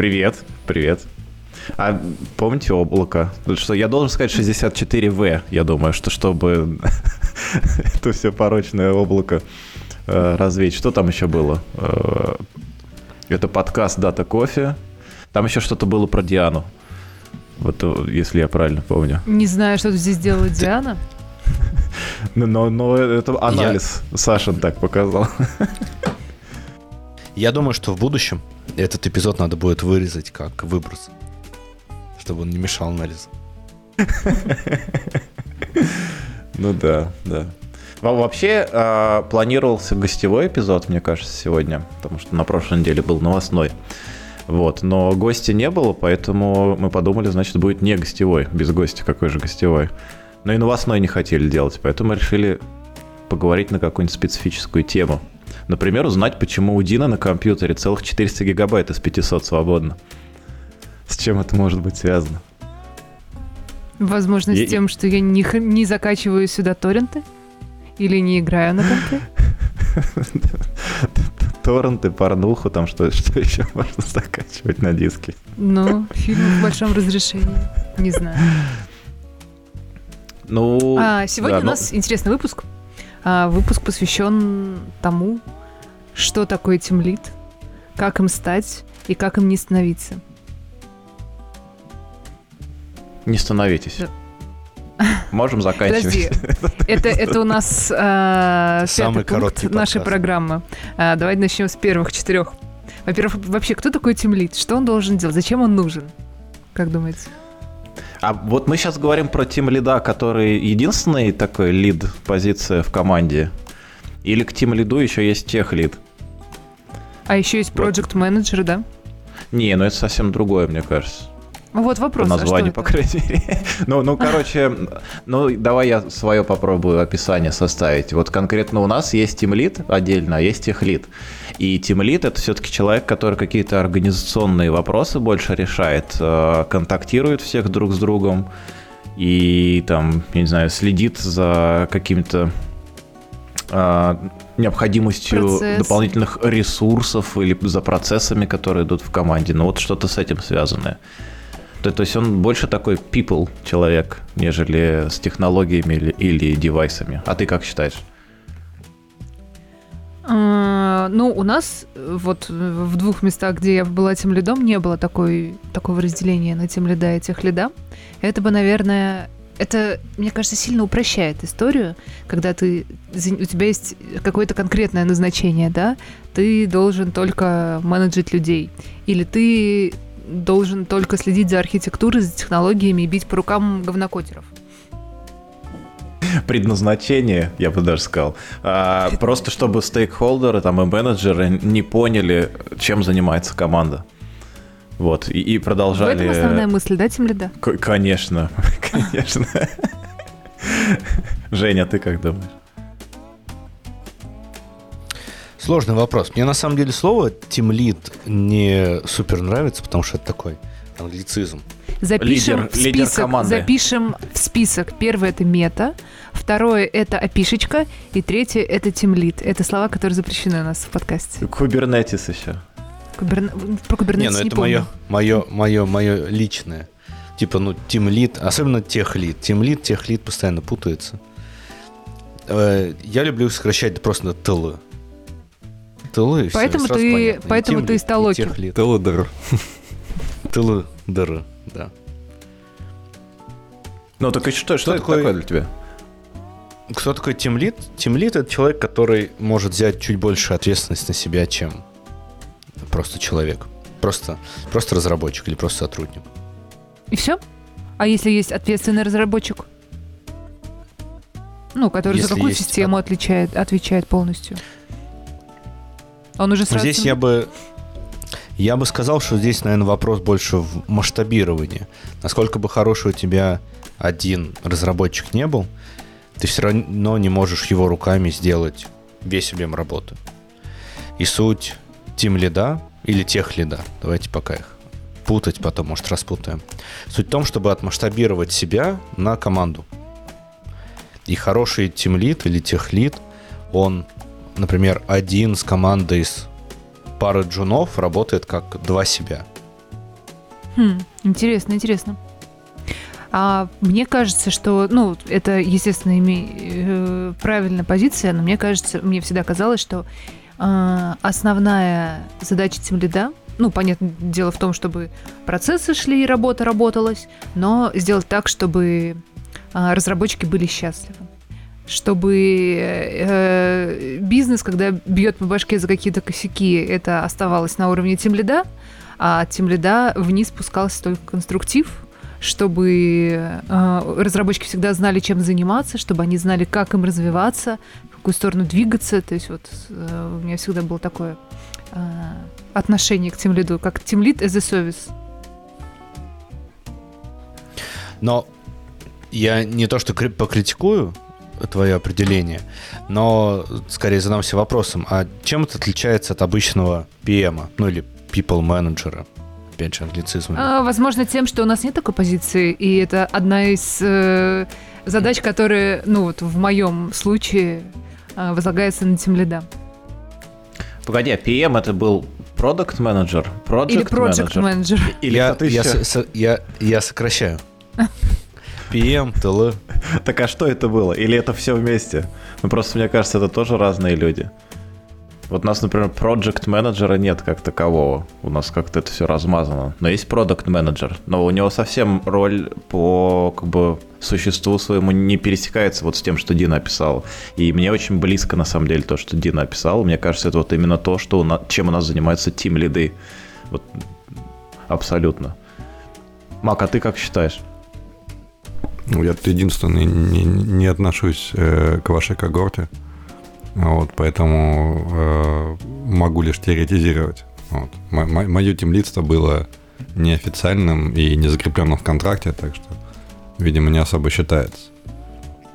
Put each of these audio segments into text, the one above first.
Привет, привет. А помните облако? Что я должен сказать 64В, я думаю, что чтобы это все порочное облако э, развеять. Что там еще было? Э, это подкаст «Дата кофе». Там еще что-то было про Диану. Вот э, если я правильно помню. Не знаю, что здесь делает Диана. Но, но это анализ я... Сашин так показал. Я думаю, что в будущем этот эпизод надо будет вырезать как выброс, чтобы он не мешал анализу. Ну да, да. Вообще э, планировался гостевой эпизод, мне кажется, сегодня, потому что на прошлой неделе был новостной. Вот, но гостя не было, поэтому мы подумали, значит, будет не гостевой, без гостя какой же гостевой. Но и новостной не хотели делать, поэтому решили поговорить на какую-нибудь специфическую тему. Например, узнать, почему у Дина на компьютере целых 400 гигабайт из 500 свободно. С чем это может быть связано? Возможно, с тем, что я не, не закачиваю сюда торренты? Или не играю на компе? Торренты, порнуху, там что, что еще можно закачивать на диске? Ну, фильм в большом разрешении. Не знаю. Ну, а, сегодня да, у нас ну... интересный выпуск. А, выпуск посвящен тому, что такое тимлит, как им стать и как им не становиться. Не становитесь. Да. Можем заканчивать. Подожди, это, это у нас э, Самый пятый пункт нашей программы. Э, давайте начнем с первых четырех. Во-первых, вообще, кто такой тимлит? Что он должен делать? Зачем он нужен? Как думаете? А вот мы сейчас говорим про тим лида, который единственный такой лид позиция в команде. Или к тим лиду еще есть тех лид. А еще есть project менеджер, да? Не, ну это совсем другое, мне кажется. Вот вопрос. По а названию, а по крайней мере. ну, ну, короче, ну, давай я свое попробую описание составить. Вот конкретно у нас есть Team Lead отдельно, а есть Tech Lead. И Team Lead это все-таки человек, который какие-то организационные вопросы больше решает, э, контактирует всех друг с другом и там, я не знаю, следит за какими-то необходимостью Процесс. дополнительных ресурсов или за процессами, которые идут в команде. Ну вот что-то с этим связанное. То, то есть он больше такой people человек, нежели с технологиями или, или девайсами. А ты как считаешь? А, ну, у нас вот в двух местах, где я была тем лидом, не было такой, такого разделения на тем лида и тех лида. Это бы, наверное, это, мне кажется, сильно упрощает историю, когда ты, у тебя есть какое-то конкретное назначение, да, ты должен только менеджить людей. Или ты должен только следить за архитектурой, за технологиями и бить по рукам говнокотеров. Предназначение, я бы даже сказал. А, просто чтобы стейкхолдеры там, и менеджеры не поняли, чем занимается команда. Вот, и, и продолжали... В этом основная мысль, да, Тимлида? К- конечно, конечно. Женя, ты как думаешь? Сложный вопрос. Мне на самом деле слово тимлид не супер нравится, потому что это такой англицизм. Запишем лидер, в список, лидер команды. Запишем в список. Первое это мета, второе это опишечка, и третье это тимлид. Это слова, которые запрещены у нас в подкасте. Кубернетис еще. Куберн... Про кубернетис не, ну не это помню. мое, мое, мое, мое личное. Типа, ну, тимлид, особенно техлид. Тимлид, техлид постоянно путается. Э, я люблю сокращать просто на ТЛ Тылы, поэтому все, ты, поэтому ты сталокер. Тылыдыр. Тылыдыр, да. Ну так и что, что, это такое для тебя? Кто такой тимлит? Тимлит это человек, который может взять чуть больше ответственности на себя, чем просто человек. Просто, просто разработчик или просто сотрудник. И все? А если есть ответственный разработчик? Ну, который если за какую есть... систему отличает, отвечает полностью? Он уже сразу... Здесь я бы я бы сказал, что здесь, наверное, вопрос больше в масштабировании. Насколько бы хороший у тебя один разработчик не был, ты все равно не можешь его руками сделать весь объем работы. И суть тим лида или тех лида, давайте пока их путать потом, может, распутаем. Суть в том, чтобы отмасштабировать себя на команду. И хороший тим лид или тех лид, он например, один с командой из пары джунов работает как два себя. Хм, интересно, интересно. А мне кажется, что, ну, это, естественно, име, э, правильная позиция, но мне кажется, мне всегда казалось, что основная задача тимлида, ну, понятное дело в том, чтобы процессы шли и работа работалась, но сделать так, чтобы э, разработчики были счастливы. Чтобы э, бизнес, когда бьет по башке за какие-то косяки, это оставалось на уровне тимлида, а от тимлида вниз спускался только конструктив, чтобы э, разработчики всегда знали, чем заниматься, чтобы они знали, как им развиваться, какую сторону двигаться. То есть вот э, у меня всегда было такое э, отношение к тимлиду, как тимлид as a service. Но я не то что покритикую твое определение, но скорее задамся вопросом, а чем это отличается от обычного PM, ну или people manager? опять же, англицизмами? А, возможно, тем, что у нас нет такой позиции, и это одна из э, задач, которые, ну вот в моем случае, возлагается на тем лида. Погоди, а PM это был продукт менеджер, Или project менеджер. Или я, я, со, я, я сокращаю. PM, ТЛ. Так а что это было? Или это все вместе? Ну просто мне кажется, это тоже разные люди. Вот у нас, например, проект менеджера нет как такового. У нас как-то это все размазано. Но есть продукт менеджер. Но у него совсем роль по как бы существу своему не пересекается вот с тем, что Дина описал. И мне очень близко, на самом деле, то, что Дина описал. Мне кажется, это вот именно то, что у нас, чем у нас занимаются тим лиды. Вот абсолютно. Мак, а ты как считаешь? Ну, я единственный не, не отношусь э, к вашей когорте. Вот, поэтому э, могу лишь теоретизировать. Вот. Мое темлидство было неофициальным и не закрепленным в контракте, так что, видимо, не особо считается.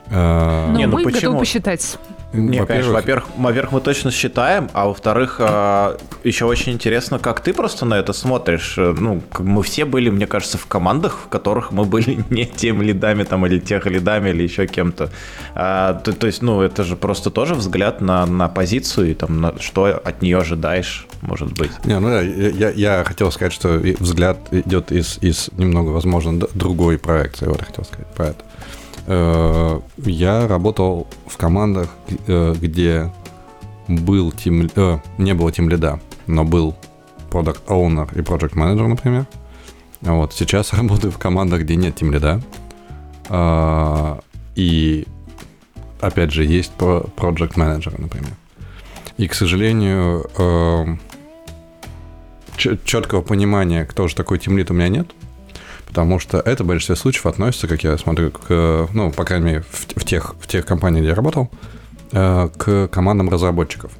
Э, Но не, ну мы почему? готовы посчитать. Не, во конечно, во-первых, во-первых, мы точно считаем, а во-вторых, а, еще очень интересно, как ты просто на это смотришь. Ну, мы все были, мне кажется, в командах, в которых мы были не тем лидами там или тех лидами или еще кем-то. А, то, то есть, ну, это же просто тоже взгляд на, на позицию и там на что от нее ожидаешь, может быть. Не, ну я, я хотел сказать, что взгляд идет из, из немного, возможно, другой проекции. Вот я хотел сказать про это. Э, я работал в командах, э, где был тим, э, не было тим лида, но был продукт owner и project manager, например. Вот сейчас работаю в командах, где нет тим лида. И опять же есть project manager, например. И, к сожалению, четкого понимания, кто же такой тимлит, у меня нет потому что это в большинстве случаев относится, как я смотрю, к, ну, по крайней мере, в, в, тех, в тех компаниях, где я работал, э, к командам разработчиков,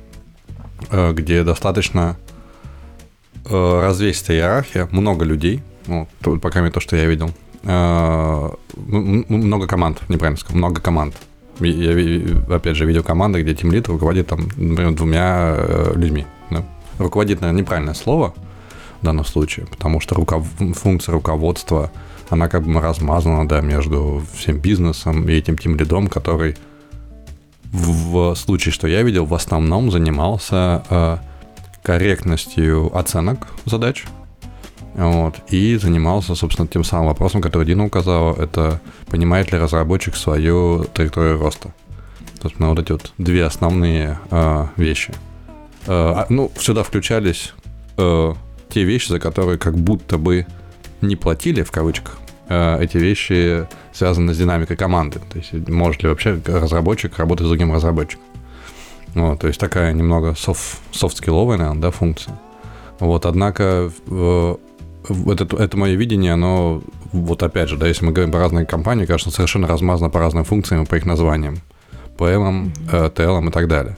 э, где достаточно э, развесистая иерархия, много людей, ну, то, по крайней мере, то, что я видел, много команд, неправильно сказал, много команд. Я, опять же, видел команды, где тимлит руководит, там, например, двумя людьми. Руководит, наверное, неправильное слово, данном случае, потому что руков... функция руководства, она как бы размазана, да, между всем бизнесом и этим тем лидом, который в случае, что я видел, в основном занимался э, корректностью оценок задач, вот, и занимался, собственно, тем самым вопросом, который Дина указала, это понимает ли разработчик свою траекторию роста. Собственно, вот эти вот две основные э, вещи. Э, а, ну, сюда включались э, те вещи, за которые как будто бы не платили, в кавычках, э, эти вещи связаны с динамикой команды. То есть может ли вообще разработчик работать с другим разработчиком. Вот, то есть такая немного софт, софт-скилловая, наверное, да, функция. Вот, однако это, это мое видение, оно, вот опять же, да, если мы говорим про разные компании, кажется, совершенно размазано по разным функциям, по их названиям. TL э, и так далее.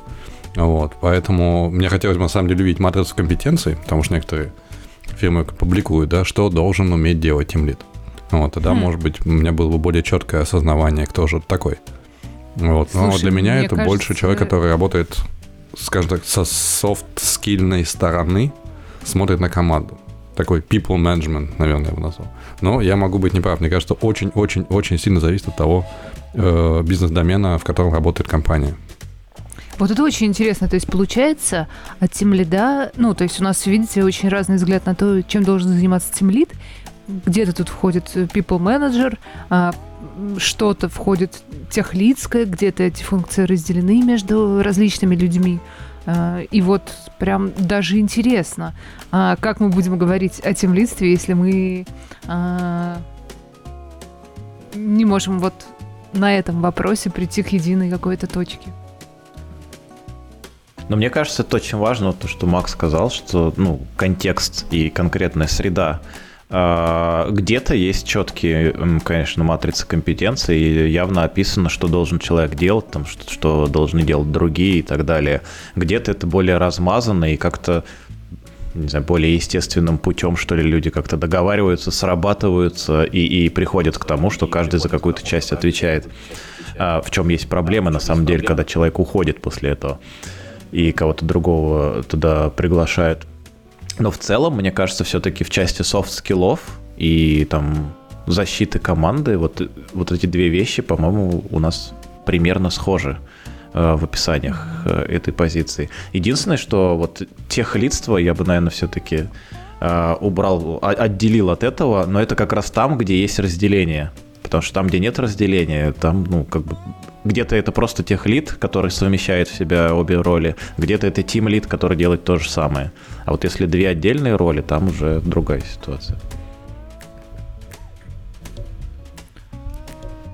Вот, поэтому мне хотелось бы, на самом деле, увидеть матрицу компетенций, потому что некоторые фирмы публикуют, да, что должен уметь делать тимлит. Вот, тогда, хм. может быть, у меня было бы более четкое осознавание, кто же такой. Вот. Слушай, Но для меня это кажется... больше человек, который работает, скажем так, со софт-скильной стороны, смотрит на команду. Такой people management, наверное, я его назвал. Но я могу быть неправ. Мне кажется, очень-очень-очень сильно зависит от того э, бизнес-домена, в котором работает компания. Вот это очень интересно. То есть получается от тимлида, ну, то есть у нас, видите, очень разный взгляд на то, чем должен заниматься тимлид. где-то тут входит people manager, а, что-то входит техлицкое, где-то эти функции разделены между различными людьми. А, и вот прям даже интересно, а, как мы будем говорить о темлидстве, если мы не можем вот на этом вопросе прийти к единой какой-то точке. Но мне кажется, это очень важно, то, что Макс сказал, что ну, контекст и конкретная среда. А, где-то есть четкие, конечно, матрицы компетенции, и явно описано, что должен человек делать, там, что, что должны делать другие и так далее. Где-то это более размазано и как-то не знаю, более естественным путем, что ли, люди как-то договариваются, срабатываются и, и приходят к тому, что каждый за какую-то часть отвечает. А в чем есть проблема, на самом деле, когда человек уходит после этого и кого-то другого туда приглашают. Но в целом, мне кажется, все-таки в части софт-скиллов и там защиты команды, вот, вот эти две вещи, по-моему, у нас примерно схожи э, в описаниях э, этой позиции. Единственное, что вот техлидство я бы, наверное, все-таки э, убрал, отделил от этого, но это как раз там, где есть разделение. Потому что там, где нет разделения, там, ну, как бы где-то это просто техлит, который совмещает в себя обе роли, где-то это тим-лид, который делает то же самое. А вот если две отдельные роли, там уже другая ситуация.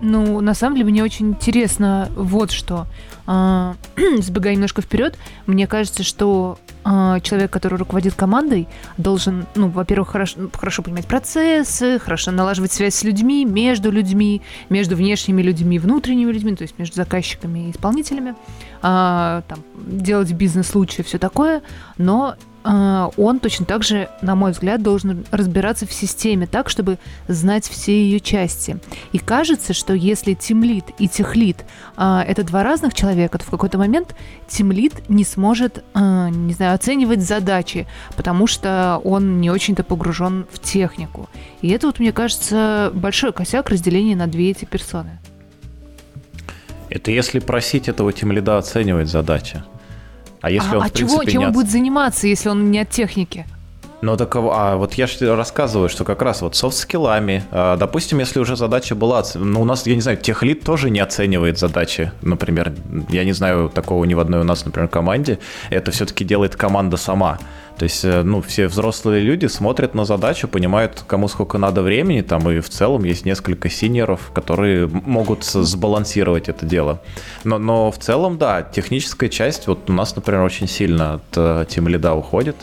Ну, на самом деле, мне очень интересно вот что. А, сбегая немножко вперед, мне кажется, что а, человек, который руководит командой, должен, ну, во-первых, хорошо, хорошо понимать процессы, хорошо налаживать связь с людьми, между людьми, между внешними людьми, внутренними людьми, то есть между заказчиками и исполнителями, а, там, делать бизнес лучше, все такое, но он точно так же, на мой взгляд, должен разбираться в системе так, чтобы знать все ее части. И кажется, что если тимлит и техлит а, это два разных человека, то в какой-то момент тимлит не сможет, а, не знаю, оценивать задачи, потому что он не очень-то погружен в технику. И это вот, мне кажется, большой косяк разделения на две эти персоны. Это если просить этого тимлида оценивать задачи. А если а, он, а в принципе, чего, чем не он будет заниматься, если он не от техники? Ну так, а вот я же рассказываю, что как раз вот софт-скиллами, а, допустим, если уже задача была, ну у нас, я не знаю, техлид тоже не оценивает задачи, например, я не знаю такого ни в одной у нас, например, команде, это все-таки делает команда сама. То есть, э, ну, все взрослые люди смотрят на задачу, понимают, кому сколько надо времени, там, и в целом есть несколько синьоров, которые могут сбалансировать это дело. Но, но в целом, да, техническая часть, вот у нас, например, очень сильно от э, Team Lead уходит.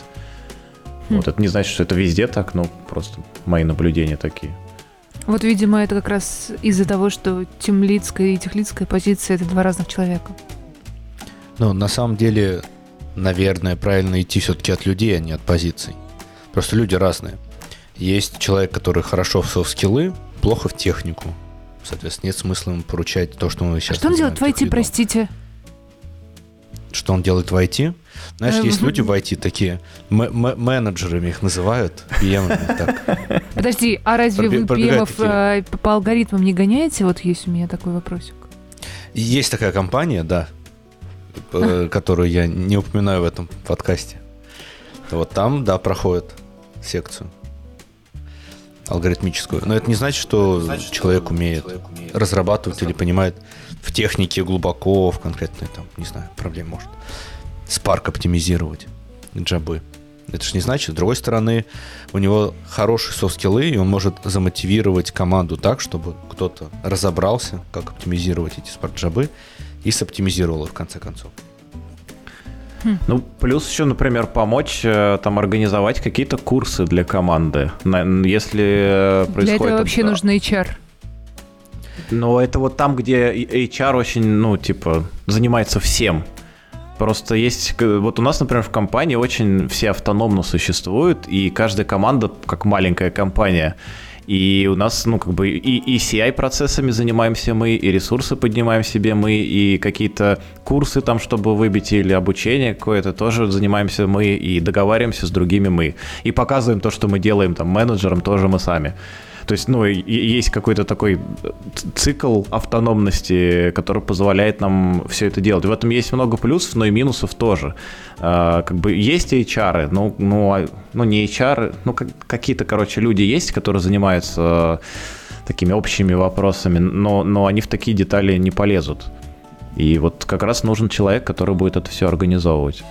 Хм. Вот это не значит, что это везде так, но просто мои наблюдения такие. Вот, видимо, это как раз из-за того, что темлицкая и техлицкая позиция — это два разных человека. Ну, на самом деле, наверное, правильно идти все-таки от людей, а не от позиций. Просто люди разные. Есть человек, который хорошо в софт-скиллы, плохо в технику. Соответственно, нет смысла ему поручать то, что мы сейчас... А что он делает в IT, простите? Что он делает в IT? Знаешь, эм... есть люди в IT такие, менеджерами их называют, так. Подожди, а разве вы PM э, по алгоритмам не гоняете? Вот есть у меня такой вопросик. Есть такая компания, да, Э, которую я не упоминаю в этом подкасте. Вот там, да, проходит секцию алгоритмическую. Но это не значит, что не значит, человек, что умеет человек умеет разрабатывать или понимает в технике глубоко, в конкретной, там, не знаю, проблеме может. Spark оптимизировать джабы. Это же не значит, с другой стороны, у него хорошие софт-скиллы, и он может замотивировать команду так, чтобы кто-то разобрался, как оптимизировать эти Spark-джабы, и соптимизировал их в конце концов. Хм. Ну, плюс еще, например, помочь э, там организовать какие-то курсы для команды. Если происходит... Для этого вообще нужен HR. Но это вот там, где HR очень, ну, типа, занимается всем. Просто есть... Вот у нас, например, в компании очень все автономно существуют, и каждая команда как маленькая компания. И у нас, ну, как бы и, и CI-процессами занимаемся мы, и ресурсы поднимаем себе мы, и какие-то курсы там, чтобы выбить, или обучение какое-то тоже занимаемся мы, и договариваемся с другими мы. И показываем то, что мы делаем там менеджерам, тоже мы сами. То есть, ну, есть какой-то такой цикл автономности, который позволяет нам все это делать. В этом есть много плюсов, но и минусов тоже. А, как бы есть HR, но, ну, а, ну не HR, ну какие-то, короче, люди есть, которые занимаются такими общими вопросами, но, но они в такие детали не полезут. И вот как раз нужен человек, который будет это все организовывать,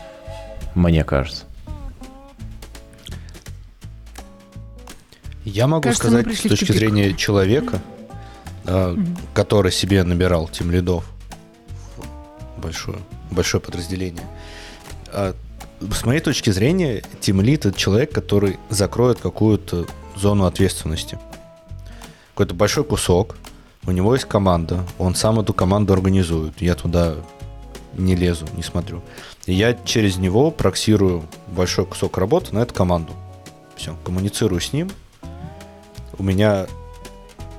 мне кажется. Я могу Кажется, сказать с точки зрения человека, mm-hmm. который себе набирал тем лидов большое, большое подразделение. А, с моей точки зрения, тем лид это человек, который закроет какую-то зону ответственности. Какой-то большой кусок, у него есть команда, он сам эту команду организует. Я туда не лезу, не смотрю. И я через него проксирую большой кусок работы на эту команду. Все, коммуницирую с ним, у меня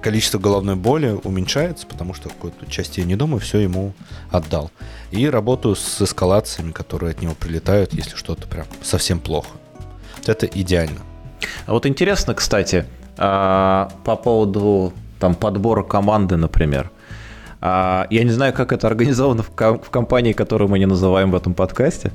количество головной боли уменьшается, потому что какую-то часть я не думаю, все ему отдал. И работаю с эскалациями, которые от него прилетают, если что-то прям совсем плохо. Это идеально. А вот интересно, кстати, а, по поводу там подбора команды, например. А, я не знаю, как это организовано в, в компании, которую мы не называем в этом подкасте.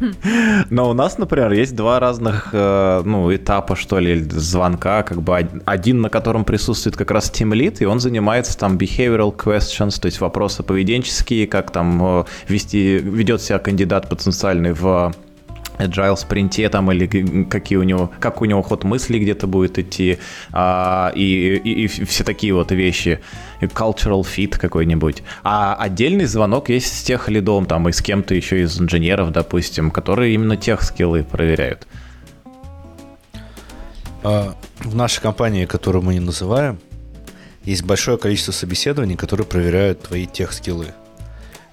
Но у нас, например, есть два разных э, ну, этапа, что ли, звонка. Как бы один, на котором присутствует как раз Team Lead, и он занимается там behavioral questions, то есть вопросы поведенческие, как там э, вести, ведет себя кандидат потенциальный в agile спринте там или какие у него, как у него ход мысли где-то будет идти, а, и, и, и все такие вот вещи, cultural fit какой-нибудь. А отдельный звонок есть с тех лидом там и с кем-то еще из инженеров, допустим, которые именно тех скиллы проверяют. А, в нашей компании, которую мы не называем, есть большое количество собеседований, которые проверяют твои тех скиллы.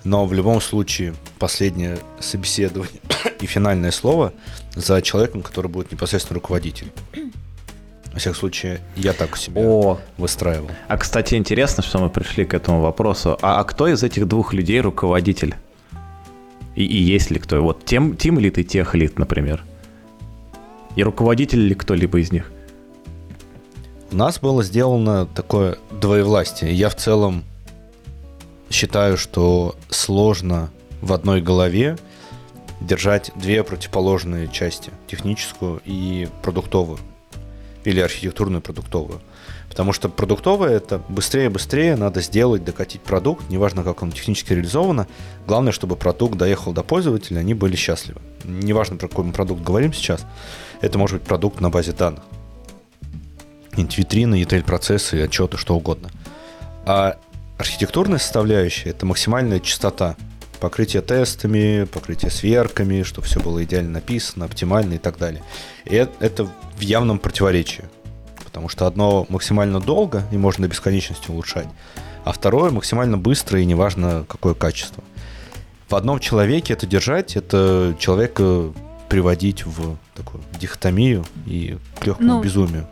Но в любом случае последнее собеседование и финальное слово за человеком, который будет непосредственно руководитель. Во всяком случае, я так у себя О. выстраивал. А, кстати, интересно, что мы пришли к этому вопросу. А, а кто из этих двух людей руководитель? И, и есть ли кто? Вот тем, тем лид и тех лид, например. И руководитель ли кто-либо из них? У нас было сделано такое двоевластие. Я в целом считаю, что сложно в одной голове держать две противоположные части, техническую и продуктовую, или архитектурную продуктовую. Потому что продуктовая это быстрее-быстрее, надо сделать, докатить продукт, неважно, как он технически реализовано. Главное, чтобы продукт доехал до пользователя, они были счастливы. Неважно, про какой мы продукт говорим сейчас, это может быть продукт на базе данных. Витрины, ETL-процессы, отчеты, что угодно. А Архитектурная составляющая – это максимальная частота. Покрытие тестами, покрытие сверками, чтобы все было идеально написано, оптимально и так далее. И это в явном противоречии. Потому что одно максимально долго и можно до бесконечности улучшать, а второе максимально быстро и неважно какое качество. В одном человеке это держать, это человека приводить в такую дихотомию и к легкому ну, безумию.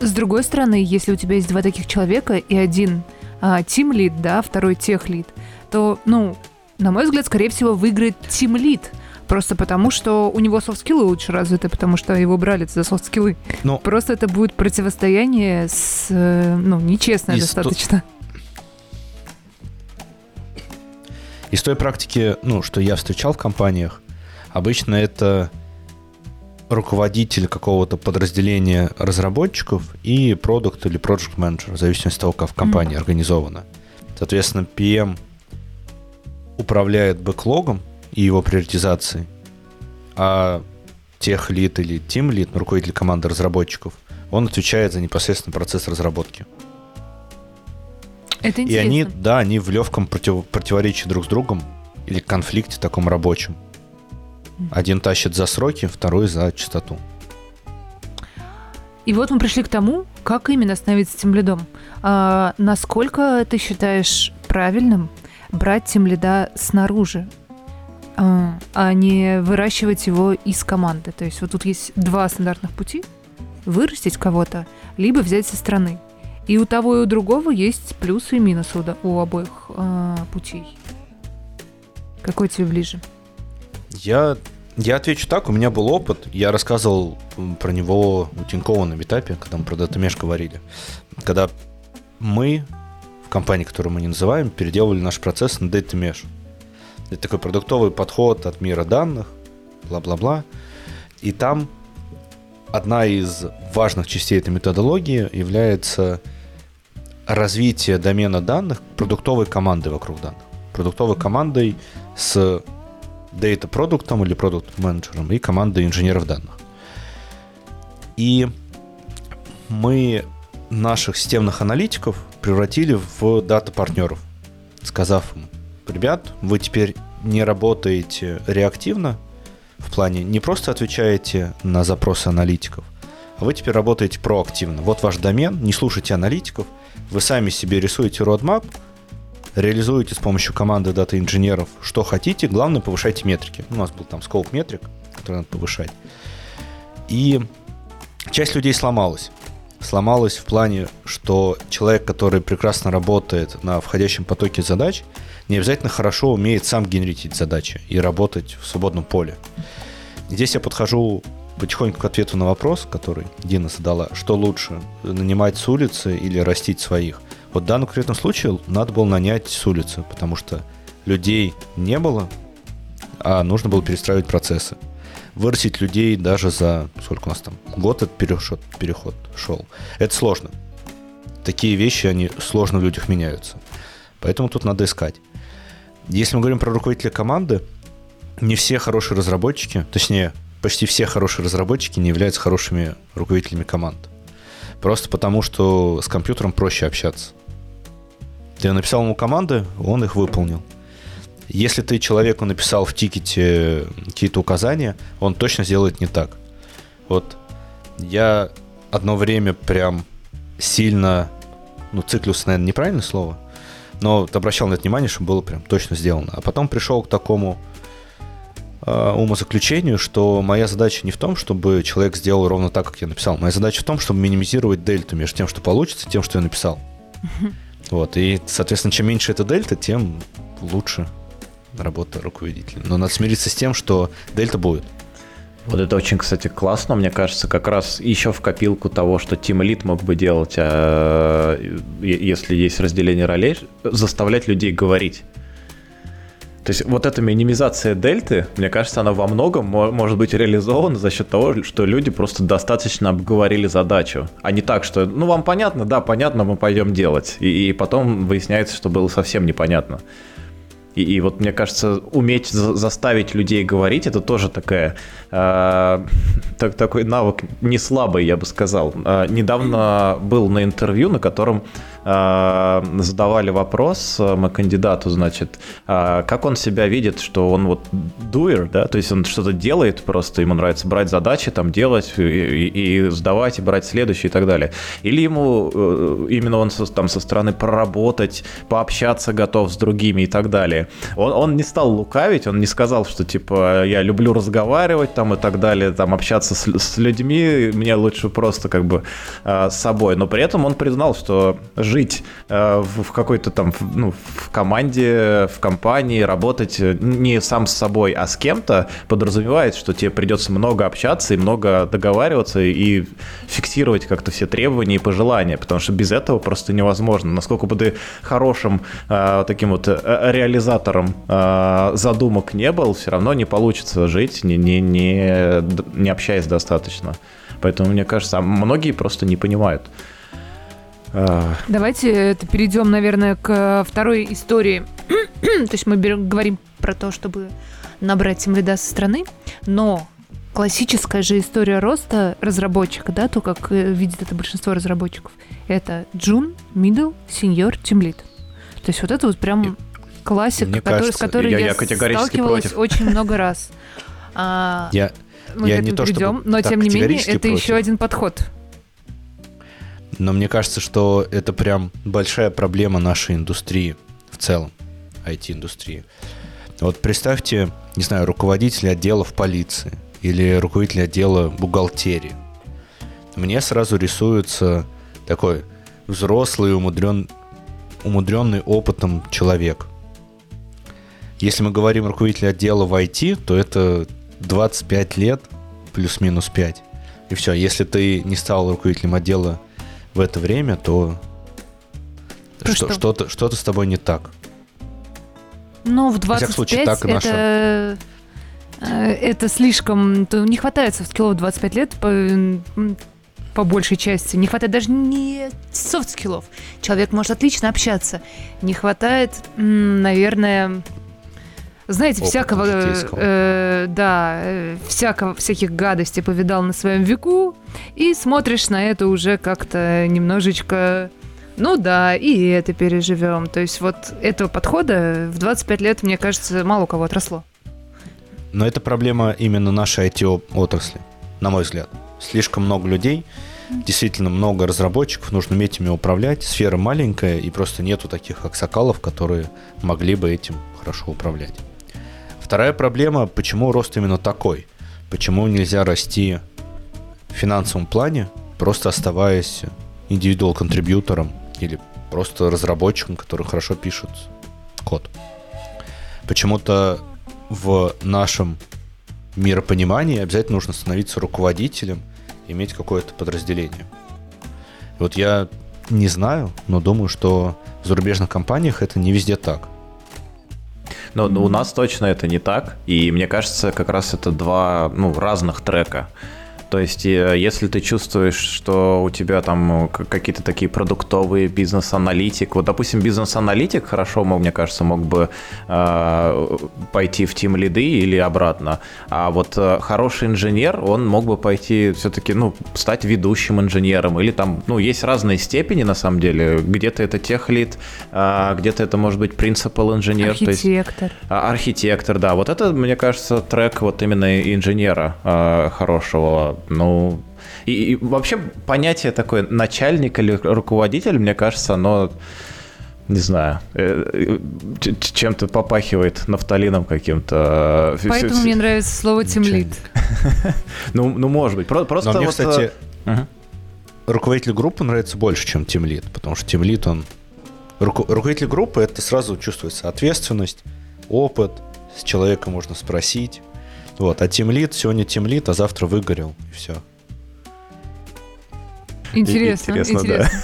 С другой стороны, если у тебя есть два таких человека, и один Team Lead, да, второй тех лид, то, ну, на мой взгляд, скорее всего, выиграет Team Lead. Просто потому, что у него софт-скиллы лучше развиты, потому что его брали за софт-скиллы. Но... Просто это будет противостояние с, э, ну, нечестное Из достаточно. Из той практики, ну, что я встречал в компаниях, обычно это руководитель какого-то подразделения разработчиков и продукт или project менеджер, в зависимости от того, как в компании mm-hmm. организовано. Соответственно, PM управляет бэклогом и его приоритизацией, а тех лид или тим лид, ну, руководитель команды разработчиков, он отвечает за непосредственно процесс разработки. Это интересно. И они, да, они в легком против, противоречии друг с другом или конфликте таком рабочем. Один тащит за сроки, второй за частоту. И вот мы пришли к тому, как именно становиться тем лидом. А, насколько ты считаешь правильным брать тем лида снаружи, а, а не выращивать его из команды? То есть вот тут есть два стандартных пути. Вырастить кого-то, либо взять со стороны. И у того и у другого есть плюсы и минусы у, обоих э, путей. Какой тебе ближе? Я Я отвечу так, у меня был опыт, я рассказывал про него у Тинькова на метапе, когда мы про DataMesh говорили. Когда мы в компании, которую мы не называем, переделывали наш процесс на DataMesh. Это такой продуктовый подход от мира данных, бла-бла-бла. И там одна из важных частей этой методологии является развитие домена данных продуктовой команды вокруг данных. Продуктовой командой с data продуктом или продукт менеджером и командой инженеров данных. И мы наших системных аналитиков превратили в дата-партнеров, сказав им, ребят, вы теперь не работаете реактивно, в плане не просто отвечаете на запросы аналитиков, а вы теперь работаете проактивно. Вот ваш домен, не слушайте аналитиков, вы сами себе рисуете roadmap, реализуете с помощью команды дата-инженеров что хотите, главное повышайте метрики. У нас был там скоп метрик, который надо повышать. И часть людей сломалась. Сломалась в плане, что человек, который прекрасно работает на входящем потоке задач, не обязательно хорошо умеет сам генерить задачи и работать в свободном поле. Здесь я подхожу потихоньку к ответу на вопрос, который Дина задала, что лучше, нанимать с улицы или растить своих. Вот в данном конкретном случае надо было нанять с улицы, потому что людей не было, а нужно было перестраивать процессы. Вырастить людей даже за, сколько у нас там, год этот переход, переход шел. Это сложно. Такие вещи, они сложно в людях меняются. Поэтому тут надо искать. Если мы говорим про руководителя команды, не все хорошие разработчики, точнее, почти все хорошие разработчики не являются хорошими руководителями команд. Просто потому, что с компьютером проще общаться. Ты написал ему команды, он их выполнил. Если ты человеку написал в тикете какие-то указания, он точно сделает не так. Вот я одно время прям сильно, ну, циклюс, наверное, неправильное слово, но обращал на это внимание, чтобы было прям точно сделано. А потом пришел к такому э, умозаключению, что моя задача не в том, чтобы человек сделал ровно так, как я написал. Моя задача в том, чтобы минимизировать дельту между тем, что получится, и тем, что я написал. Вот, и, соответственно, чем меньше эта дельта, тем лучше работа руководителя. Но надо смириться с тем, что дельта будет. Вот это очень, кстати, классно, мне кажется, как раз еще в копилку того, что Team Lead мог бы делать, а, если есть разделение ролей, заставлять людей говорить. То есть вот эта минимизация дельты, мне кажется, она во многом может быть реализована за счет того, что люди просто достаточно обговорили задачу, а не так, что, ну, вам понятно, да, понятно, мы пойдем делать, и, и потом выясняется, что было совсем непонятно. И, и вот мне кажется, уметь за заставить людей говорить, это тоже такая, э, так, такой навык не слабый, я бы сказал. Э, недавно был на интервью, на котором э, задавали вопрос мы кандидату, значит, э, как он себя видит, что он вот дуэр, да, то есть он что-то делает просто, ему нравится брать задачи, там делать и, и, и сдавать, и брать следующие и так далее. Или ему э, именно он со, там со стороны проработать, пообщаться готов с другими и так далее. Он, он не стал лукавить, он не сказал, что типа я люблю разговаривать там и так далее, там общаться с, с людьми, мне лучше просто как бы э, с собой. Но при этом он признал, что жить э, в, в какой-то там, ну, в команде, в компании, работать не сам с собой, а с кем-то подразумевает, что тебе придется много общаться и много договариваться и фиксировать как-то все требования и пожелания, потому что без этого просто невозможно. Насколько бы ты хорошим э, таким вот э, реализатором э, задумок не был, все равно не получится жить, не, не, не, не общаясь достаточно. Поэтому, мне кажется, многие просто не понимают. Давайте перейдем, наверное, к второй истории. то есть мы берем, говорим про то, чтобы набрать тимлида со стороны, но классическая же история роста разработчика, да, то, как э, видит это большинство разработчиков, это джун, middle, senior, тимлид. То есть вот это вот прям классика, Мне который, кажется, с которой я, я, я сталкивалась против. очень много раз. А, я мы я к этому не то, придем, но тем не менее это против. еще один подход. Но мне кажется, что это прям большая проблема нашей индустрии в целом, IT-индустрии. Вот представьте, не знаю, руководителя отдела в полиции или руководителя отдела бухгалтерии. Мне сразу рисуется такой взрослый, умудрен, умудренный опытом человек – если мы говорим руководитель отдела в IT, то это 25 лет, плюс-минус 5. И все, если ты не стал руководителем отдела в это время, то То что, что? что-то, что-то с тобой не так. Ну, в всяком 25 случае, так и наша. это... э, Это слишком... то Не хватает софт-скиллов 25 лет по, по большей части. Не хватает даже не софт-скиллов. Человек может отлично общаться. Не хватает, наверное... Знаете, всякого, житейского. э, да, э, всякого, всяких гадостей повидал на своем веку, и смотришь на это уже как-то немножечко ну да, и это переживем. То есть вот этого подхода в 25 лет, мне кажется, мало у кого отросло. Но это проблема именно нашей IT-отрасли, на мой взгляд. Слишком много людей, действительно много разработчиков, нужно уметь ими управлять. Сфера маленькая, и просто нету таких аксакалов, которые могли бы этим хорошо управлять. Вторая проблема, почему рост именно такой? Почему нельзя расти в финансовом плане, просто оставаясь индивидуал-контрибьютором или просто разработчиком, который хорошо пишет код? Почему-то в нашем миропонимании обязательно нужно становиться руководителем, иметь какое-то подразделение. И вот я не знаю, но думаю, что в зарубежных компаниях это не везде так. Но, но у нас точно это не так. И мне кажется, как раз это два ну, разных трека. То есть, э, если ты чувствуешь, что у тебя там э, какие-то такие продуктовые бизнес-аналитик, вот, допустим, бизнес-аналитик хорошо, мне кажется, мог бы э, пойти в тим лиды или обратно. А вот э, хороший инженер, он мог бы пойти все-таки, ну, стать ведущим инженером. Или там, ну, есть разные степени, на самом деле. Где-то это техлид, а где-то это может быть принципал инженер. то есть- Архитектор. а, Архитектор, да. Вот это, мне кажется, трек вот именно инженера э, хорошего. Ну, и, и вообще понятие такое начальник или руководитель, мне кажется, оно, не знаю, э, э, чем-то попахивает нафталином каким-то. Ф- Поэтому мне нравится слово тимлит. Ну, ну, может быть. Про- Просто Но мне, вот, э, кстати, мгм. руководитель группы нравится больше, чем тимлид, потому что тимлид, он... руко- Руководитель группы, это сразу чувствуется ответственность, опыт, с человека можно спросить. Вот, а тимлид, сегодня тимлид, а завтра выгорел, и все. Интересно, интересно, интересно.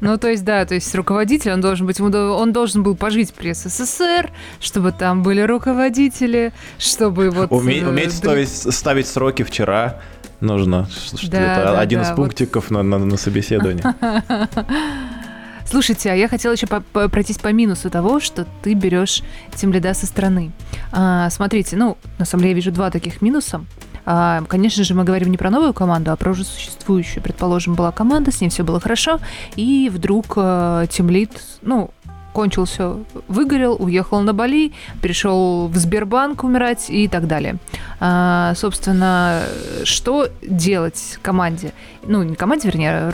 Ну, то есть, да, то есть руководитель, он должен быть, он должен был пожить при СССР, чтобы там были руководители, чтобы вот... Уме- э, уметь др- ставить, ставить сроки вчера нужно. Да, это да, один да, из вот. пунктиков на, на, на собеседовании. Слушайте, а я хотела еще по- по- пройтись по минусу того, что ты берешь тимлида со стороны. А, смотрите, ну, на самом деле я вижу два таких минуса. А, конечно же, мы говорим не про новую команду, а про уже существующую. Предположим, была команда, с ней все было хорошо, и вдруг э, тимлид, ну, кончил все, выгорел, уехал на Бали, пришел в Сбербанк умирать и так далее. А, собственно, что делать команде? Ну, не команде, вернее,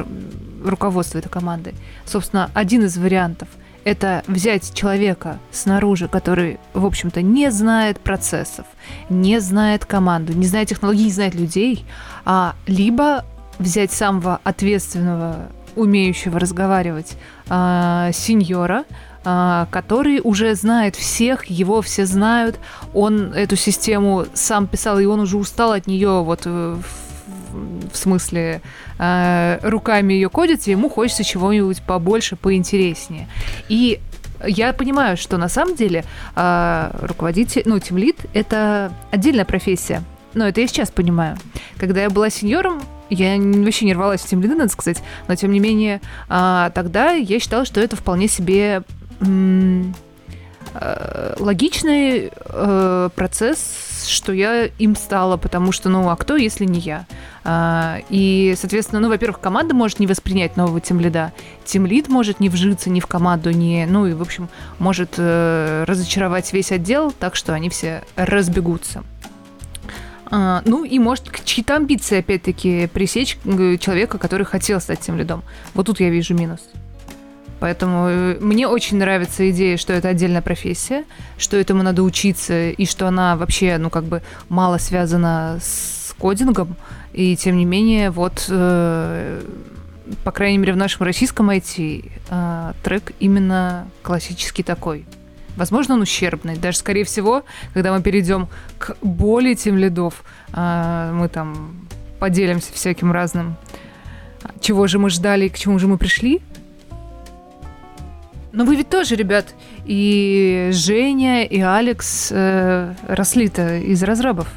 ру- руководству этой команды. Собственно, один из вариантов – это взять человека снаружи, который, в общем-то, не знает процессов, не знает команду, не знает технологий, не знает людей, а либо взять самого ответственного, умеющего разговаривать а, сеньора, а, который уже знает всех, его все знают, он эту систему сам писал, и он уже устал от нее вот э, в, в смысле э, руками ее кодить, и ему хочется чего-нибудь побольше, поинтереснее. И я понимаю, что на самом деле э, руководитель, ну, тимлид — это отдельная профессия. Но это я сейчас понимаю. Когда я была сеньором, я вообще не рвалась в тимлиды, надо сказать, но тем не менее а, тогда я считала, что это вполне себе э, логичный э, процесс, что я им стала, потому что, ну, а кто, если не я? А, и, соответственно, ну, во-первых, команда может не воспринять нового тимлида, тимлид может не вжиться ни в команду, ни, ну, и, в общем, может э, разочаровать весь отдел, так что они все разбегутся. А, ну и может чьи-то амбиции опять-таки пресечь э, человека, который хотел стать тем лидом. Вот тут я вижу минус. Поэтому э, мне очень нравится идея, что это отдельная профессия, что этому надо учиться, и что она вообще, ну, как бы мало связана с кодингом. И тем не менее, вот, э, по крайней мере, в нашем российском IT э, трек именно классический такой. Возможно, он ущербный. Даже, скорее всего, когда мы перейдем к боли тем лидов, а, мы там поделимся всяким разным. Чего же мы ждали и к чему же мы пришли? Но вы ведь тоже, ребят, и Женя, и Алекс э, росли-то из разрабов.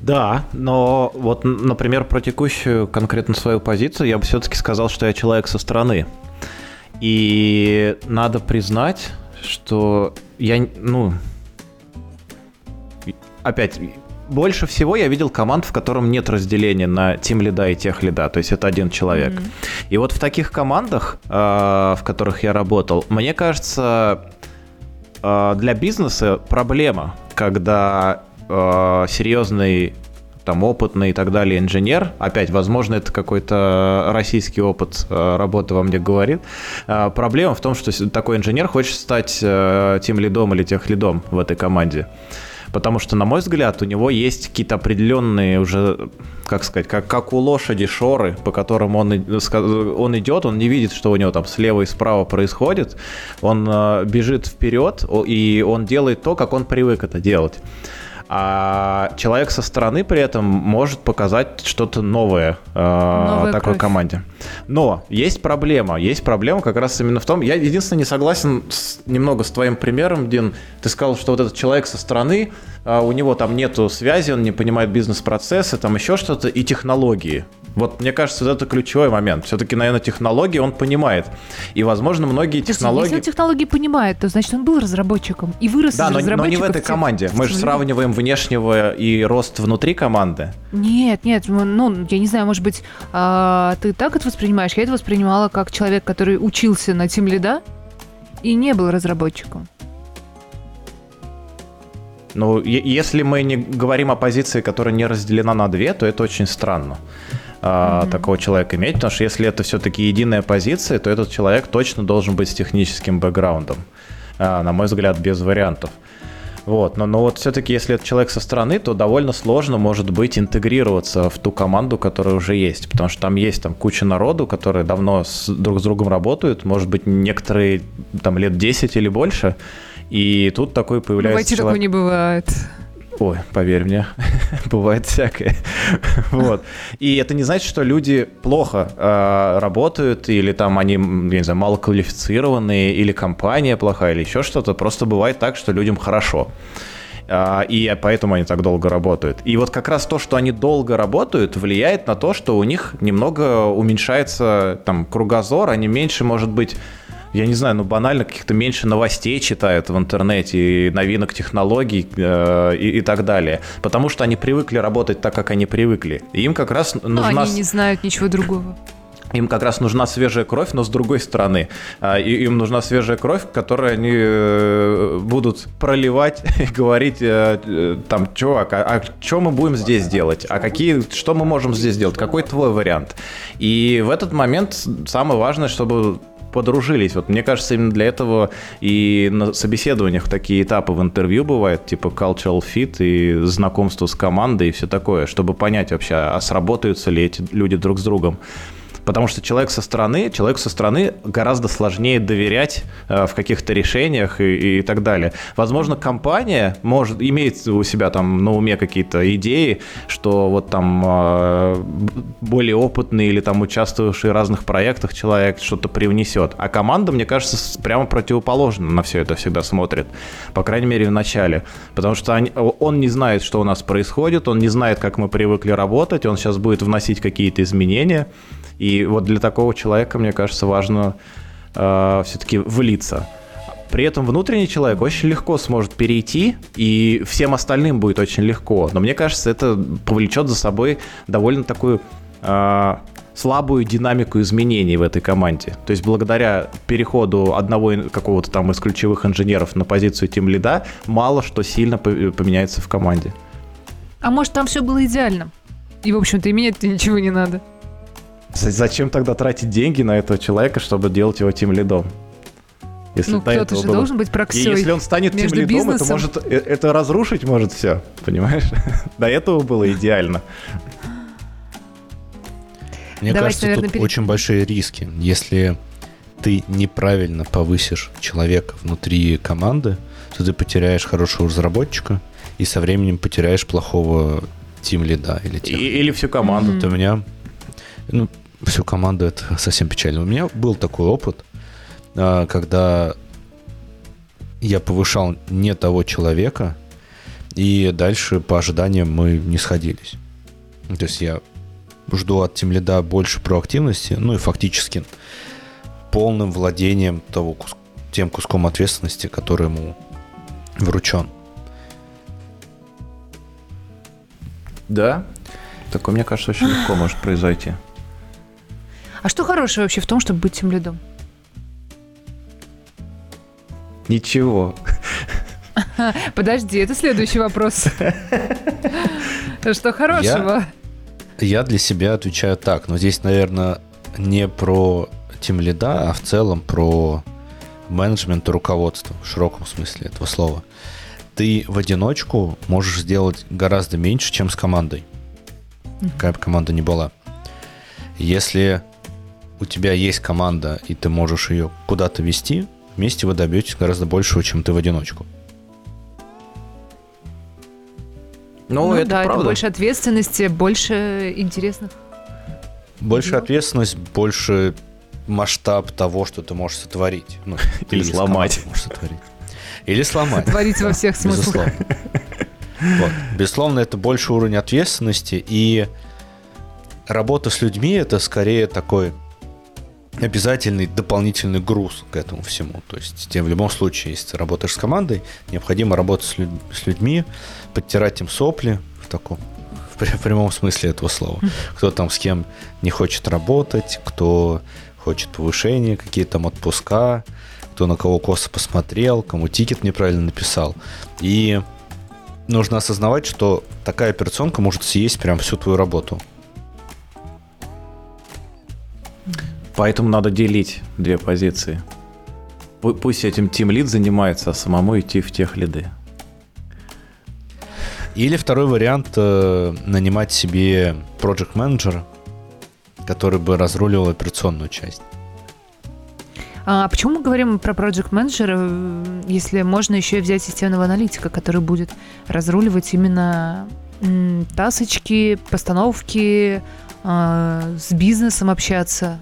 Да, но вот, например, про текущую конкретно свою позицию я бы все-таки сказал, что я человек со стороны. И надо признать, что я, ну, опять, больше всего я видел команд, в котором нет разделения на тим лида и тех лида, то есть это один человек. Mm-hmm. И вот в таких командах, э, в которых я работал, мне кажется, э, для бизнеса проблема, когда э, серьезный там опытный и так далее инженер, опять, возможно, это какой-то российский опыт работы во мне говорит, проблема в том, что такой инженер хочет стать тем лидом или тех лидом в этой команде. Потому что, на мой взгляд, у него есть какие-то определенные уже, как сказать, как, как у лошади шоры, по которым он, он идет, он не видит, что у него там слева и справа происходит. Он э, бежит вперед, и он делает то, как он привык это делать а человек со стороны при этом может показать что-то новое э, такой кровь. команде. Но есть проблема, есть проблема как раз именно в том, я единственное не согласен с, немного с твоим примером, Дин, ты сказал, что вот этот человек со стороны, э, у него там нету связи, он не понимает бизнес-процессы, там еще что-то и технологии. Вот мне кажется, это ключевой момент. Все-таки, наверное, технологии он понимает. И, возможно, многие технологии... Если он технологии понимает, то значит он был разработчиком и вырос да, из но, но не в этой команде. Мы же сравниваем внешнего и рост внутри команды. Нет, нет, ну, я не знаю, может быть, а, ты так это воспринимаешь? Я это воспринимала как человек, который учился на Team Lead и не был разработчиком. Ну, если мы не говорим о позиции, которая не разделена на две, то это очень странно mm-hmm. такого человека иметь, потому что если это все-таки единая позиция, то этот человек точно должен быть с техническим бэкграундом, а, на мой взгляд, без вариантов. Вот, но, но вот все-таки, если это человек со стороны, то довольно сложно, может быть, интегрироваться в ту команду, которая уже есть, потому что там есть там куча народу, которые давно с, друг с другом работают, может быть, некоторые там лет 10 или больше, и тут такой появляется Бывайте, человек... такого не бывает. Ой, поверь мне, бывает всякое. вот. И это не значит, что люди плохо э, работают, или там они, я не знаю, мало квалифицированные, или компания плохая, или еще что-то. Просто бывает так, что людям хорошо. А, и поэтому они так долго работают. И вот как раз то, что они долго работают, влияет на то, что у них немного уменьшается там кругозор, они меньше, может быть, я не знаю, ну банально каких-то меньше новостей читают в интернете, и новинок технологий э, и, и так далее. Потому что они привыкли работать так, как они привыкли. И им как раз нужна... Но они не знают ничего другого им как раз нужна свежая кровь, но с другой стороны. А, им нужна свежая кровь, которую они э, будут проливать и говорить, э, э, там, чувак, а, а что мы будем здесь делать? А какие, что мы можем здесь сделать? Какой твой вариант? И в этот момент самое важное, чтобы подружились. Вот мне кажется, именно для этого и на собеседованиях такие этапы в интервью бывают, типа cultural fit и знакомство с командой и все такое, чтобы понять вообще, а сработаются ли эти люди друг с другом. Потому что человек со стороны, человеку со стороны гораздо сложнее доверять э, в каких-то решениях и, и так далее. Возможно, компания может имеет у себя там на уме какие-то идеи, что вот там э, более опытный или там участвовавший в разных проектах человек что-то привнесет. А команда, мне кажется, прямо противоположно на все это всегда смотрит. По крайней мере, в начале. Потому что они, он не знает, что у нас происходит, он не знает, как мы привыкли работать, он сейчас будет вносить какие-то изменения. И вот для такого человека, мне кажется, важно э, все-таки влиться. При этом внутренний человек очень легко сможет перейти, и всем остальным будет очень легко. Но мне кажется, это повлечет за собой довольно такую э, слабую динамику изменений в этой команде. То есть благодаря переходу одного какого-то там из ключевых инженеров на позицию тем лида, мало что сильно поменяется в команде. А может там все было идеально? И, в общем-то, и менять-то ничего не надо. Зачем тогда тратить деньги на этого человека, чтобы делать его тем лидом? Если ну, кто-то же было... должен быть проксей И если он станет тем лидом, это может э, это разрушить может все, понимаешь? До этого было идеально. Мне Давайте, кажется, наверное, тут перед... очень большие риски. Если ты неправильно повысишь человека внутри команды, то ты потеряешь хорошего разработчика и со временем потеряешь плохого тим лида или тех. Или всю команду. Вот у меня, ну, всю команду это совсем печально. У меня был такой опыт, а, когда я повышал не того человека, и дальше по ожиданиям мы не сходились. То есть я жду от тем лида больше проактивности, ну и фактически полным владением того, тем куском ответственности, который ему вручен. Да? Такое, мне кажется, очень легко может произойти. А что хорошего вообще в том, чтобы быть тем лидом? Ничего. Подожди, это следующий вопрос. Что хорошего? Я для себя отвечаю так, но здесь, наверное, не про тем лида, а в целом про менеджмент и руководство в широком смысле этого слова. Ты в одиночку можешь сделать гораздо меньше, чем с командой. Какая бы команда ни была. Если у тебя есть команда, и ты можешь ее куда-то вести, вместе вы добьетесь гораздо большего, чем ты в одиночку. Ну, это да, это правда. больше ответственности, больше интересных. Больше Ну. ответственность, больше масштаб того, что ты можешь сотворить. Ну, ты Или сломать. можешь сотворить. Или сломать. Творить во всех смыслах. Безусловно. Вот. Безусловно, это больше уровень ответственности, и работа с людьми это скорее такой обязательный дополнительный груз к этому всему. То есть тебе в любом случае, если ты работаешь с командой, необходимо работать с, люд- с людьми, подтирать им сопли в таком в прямом смысле этого слова. Кто там с кем не хочет работать, кто хочет повышения, какие там отпуска, кто на кого косо посмотрел, кому тикет неправильно написал. И нужно осознавать, что такая операционка может съесть прям всю твою работу. Поэтому надо делить две позиции. Пу- Пусть этим Team Lead занимается, а самому идти в тех лиды. Или второй вариант э, нанимать себе project менеджера который бы разруливал операционную часть. А почему мы говорим про проект менеджера, если можно еще и взять системного аналитика, который будет разруливать именно м, тасочки, постановки, а, с бизнесом общаться?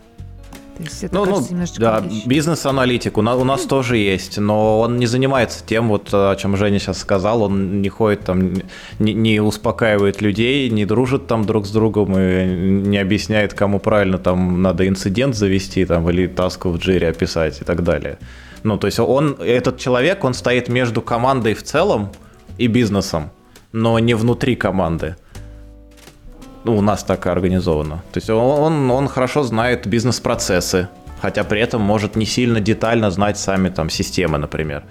То есть это Ну, ну, кажется немножечко да, вещь. бизнес-аналитик у нас, у нас тоже есть, но он не занимается тем, вот о чем Женя сейчас сказал, он не ходит там, не, не успокаивает людей, не дружит там друг с другом и не объясняет, кому правильно там надо инцидент завести там или таску в джире описать и так далее. Ну, то есть он, этот человек, он стоит между командой в целом и бизнесом, но не внутри команды. Ну, у нас так организовано. То есть он, он, он хорошо знает бизнес-процессы, хотя при этом может не сильно детально знать сами там системы, например.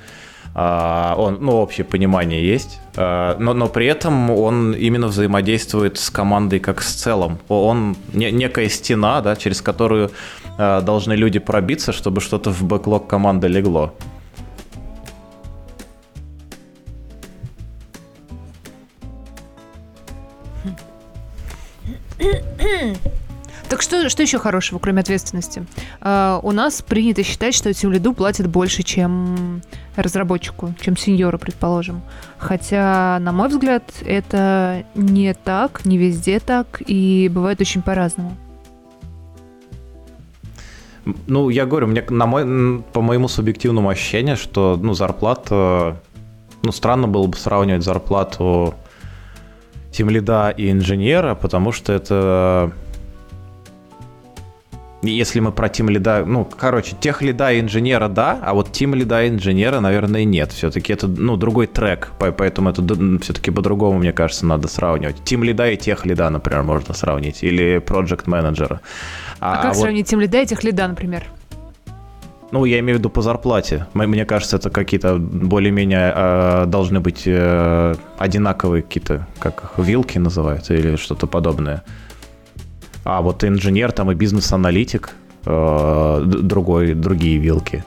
А, он, ну, общее понимание есть, а, но, но при этом он именно взаимодействует с командой как с целым. Он не- некая стена, да, через которую а, должны люди пробиться, чтобы что-то в бэклог команды легло. Так что, что еще хорошего, кроме ответственности? А, у нас принято считать, что тем лиду платят больше, чем разработчику, чем сеньору, предположим. Хотя, на мой взгляд, это не так, не везде так, и бывает очень по-разному. Ну, я говорю, мне на мой, по моему субъективному ощущению, что ну, зарплата. Ну, странно было бы сравнивать зарплату тимлида и инженера, потому что это. Если мы про тим лида, ну, короче, тех лида и инженера да, а вот тим лида и инженера, наверное, нет. Все-таки это, ну, другой трек, по- поэтому это все-таки по-другому, мне кажется, надо сравнивать. Тим лида и тех лида, например, можно сравнить, или проект менеджера. А, как вот- сравнить тем лида и тех лида, например? Ну, я имею в виду по зарплате. Мне кажется, это какие-то более-менее э, должны быть э, одинаковые какие-то, как их, вилки называются или что-то подобное. А вот инженер там и бизнес-аналитик, э, другой, другие вилки.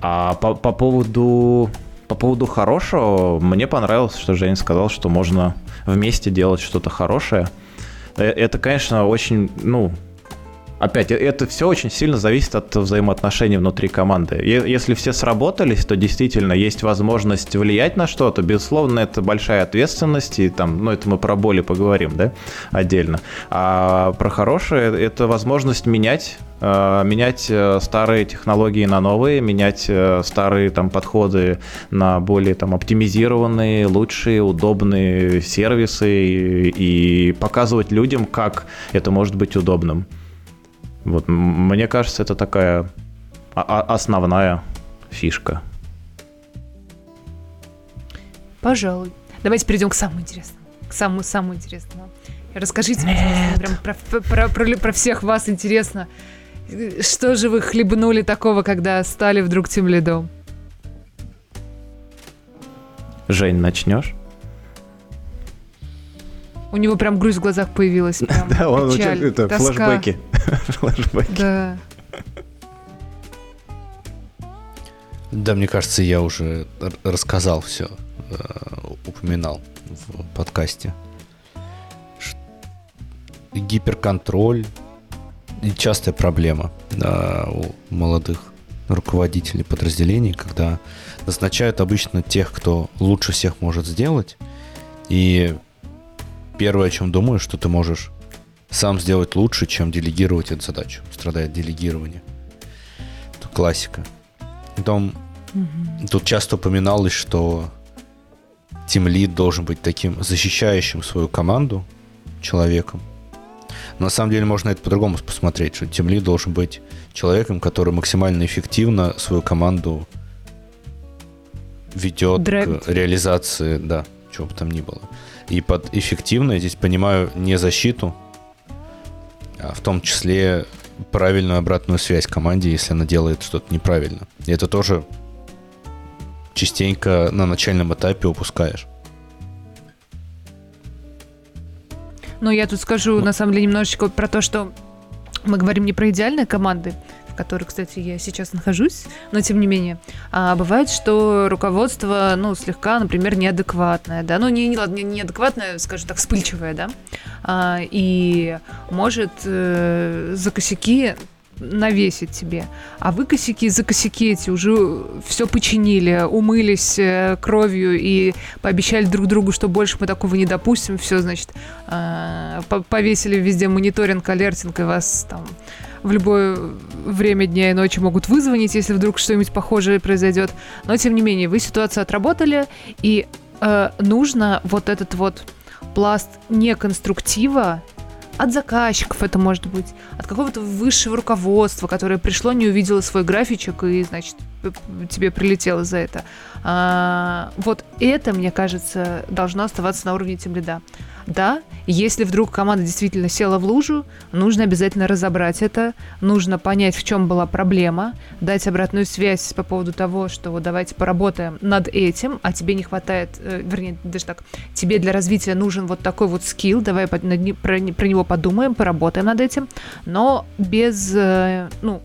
А по, по поводу по поводу хорошего, мне понравилось, что Женя сказал, что можно вместе делать что-то хорошее. Э, Это, конечно, очень, ну, опять, это все очень сильно зависит от взаимоотношений внутри команды. Если все сработались, то действительно есть возможность влиять на что-то. Безусловно, это большая ответственность, и там, ну, это мы про боли поговорим, да, отдельно. А про хорошее — это возможность менять э, менять э, старые технологии на новые, менять э, старые там подходы на более там оптимизированные, лучшие, удобные сервисы и, и показывать людям, как это может быть удобным. Вот, мне кажется, это такая основная фишка. Пожалуй. Давайте перейдем к самому интересному. К самому самому интересному. Расскажите мне, прям про, про, про, про всех вас интересно. Что же вы хлебнули такого, когда стали вдруг тем лидом? Жень, начнешь? У него прям грусть в глазах появилась. Да, он это флешбеки. Флешбеки. Да. Да, мне кажется, я уже рассказал все, э, упоминал в подкасте. Гиперконтроль частая проблема у молодых руководителей подразделений, когда назначают обычно тех, кто лучше всех может сделать, и первое, о чем думаю, что ты можешь сам сделать лучше, чем делегировать эту задачу. Страдает делегирование. Это классика. Потом угу. тут часто упоминалось, что Team Lead должен быть таким защищающим свою команду человеком. Но на самом деле можно это по-другому посмотреть, что Team Lead должен быть человеком, который максимально эффективно свою команду ведет Драйвит. к реализации, да, чего бы там ни было. И под эффективно я здесь понимаю не защиту, а в том числе правильную обратную связь команде, если она делает что-то неправильно. И это тоже частенько на начальном этапе упускаешь. Ну, я тут скажу, на самом деле, немножечко про то, что мы говорим не про идеальные команды, в которой, кстати, я сейчас нахожусь, но тем не менее. А бывает, что руководство, ну, слегка, например, неадекватное, да, ну, не, не, ладно, не неадекватное, скажем так, вспыльчивое, да, а, и может э, за косяки навесить тебе. А вы косяки за косяки эти уже все починили, умылись э, кровью и пообещали друг другу, что больше мы такого не допустим. Все, значит, э, повесили везде мониторинг, алертинг, и вас там в любое время дня и ночи могут вызвонить, если вдруг что-нибудь похожее произойдет. Но, тем не менее, вы ситуацию отработали, и э, нужно вот этот вот пласт неконструктива от заказчиков это может быть, от какого-то высшего руководства, которое пришло, не увидело свой графичек и, значит, тебе прилетело за это. А, вот это, мне кажется, должно оставаться на уровне тем лида. Да, если вдруг команда действительно села в лужу, нужно обязательно разобрать это, нужно понять, в чем была проблема, дать обратную связь по поводу того, что давайте поработаем над этим, а тебе не хватает, э, вернее, даже так, тебе для развития нужен вот такой вот скилл, давай про, про него подумаем, поработаем над этим, но без, э, ну,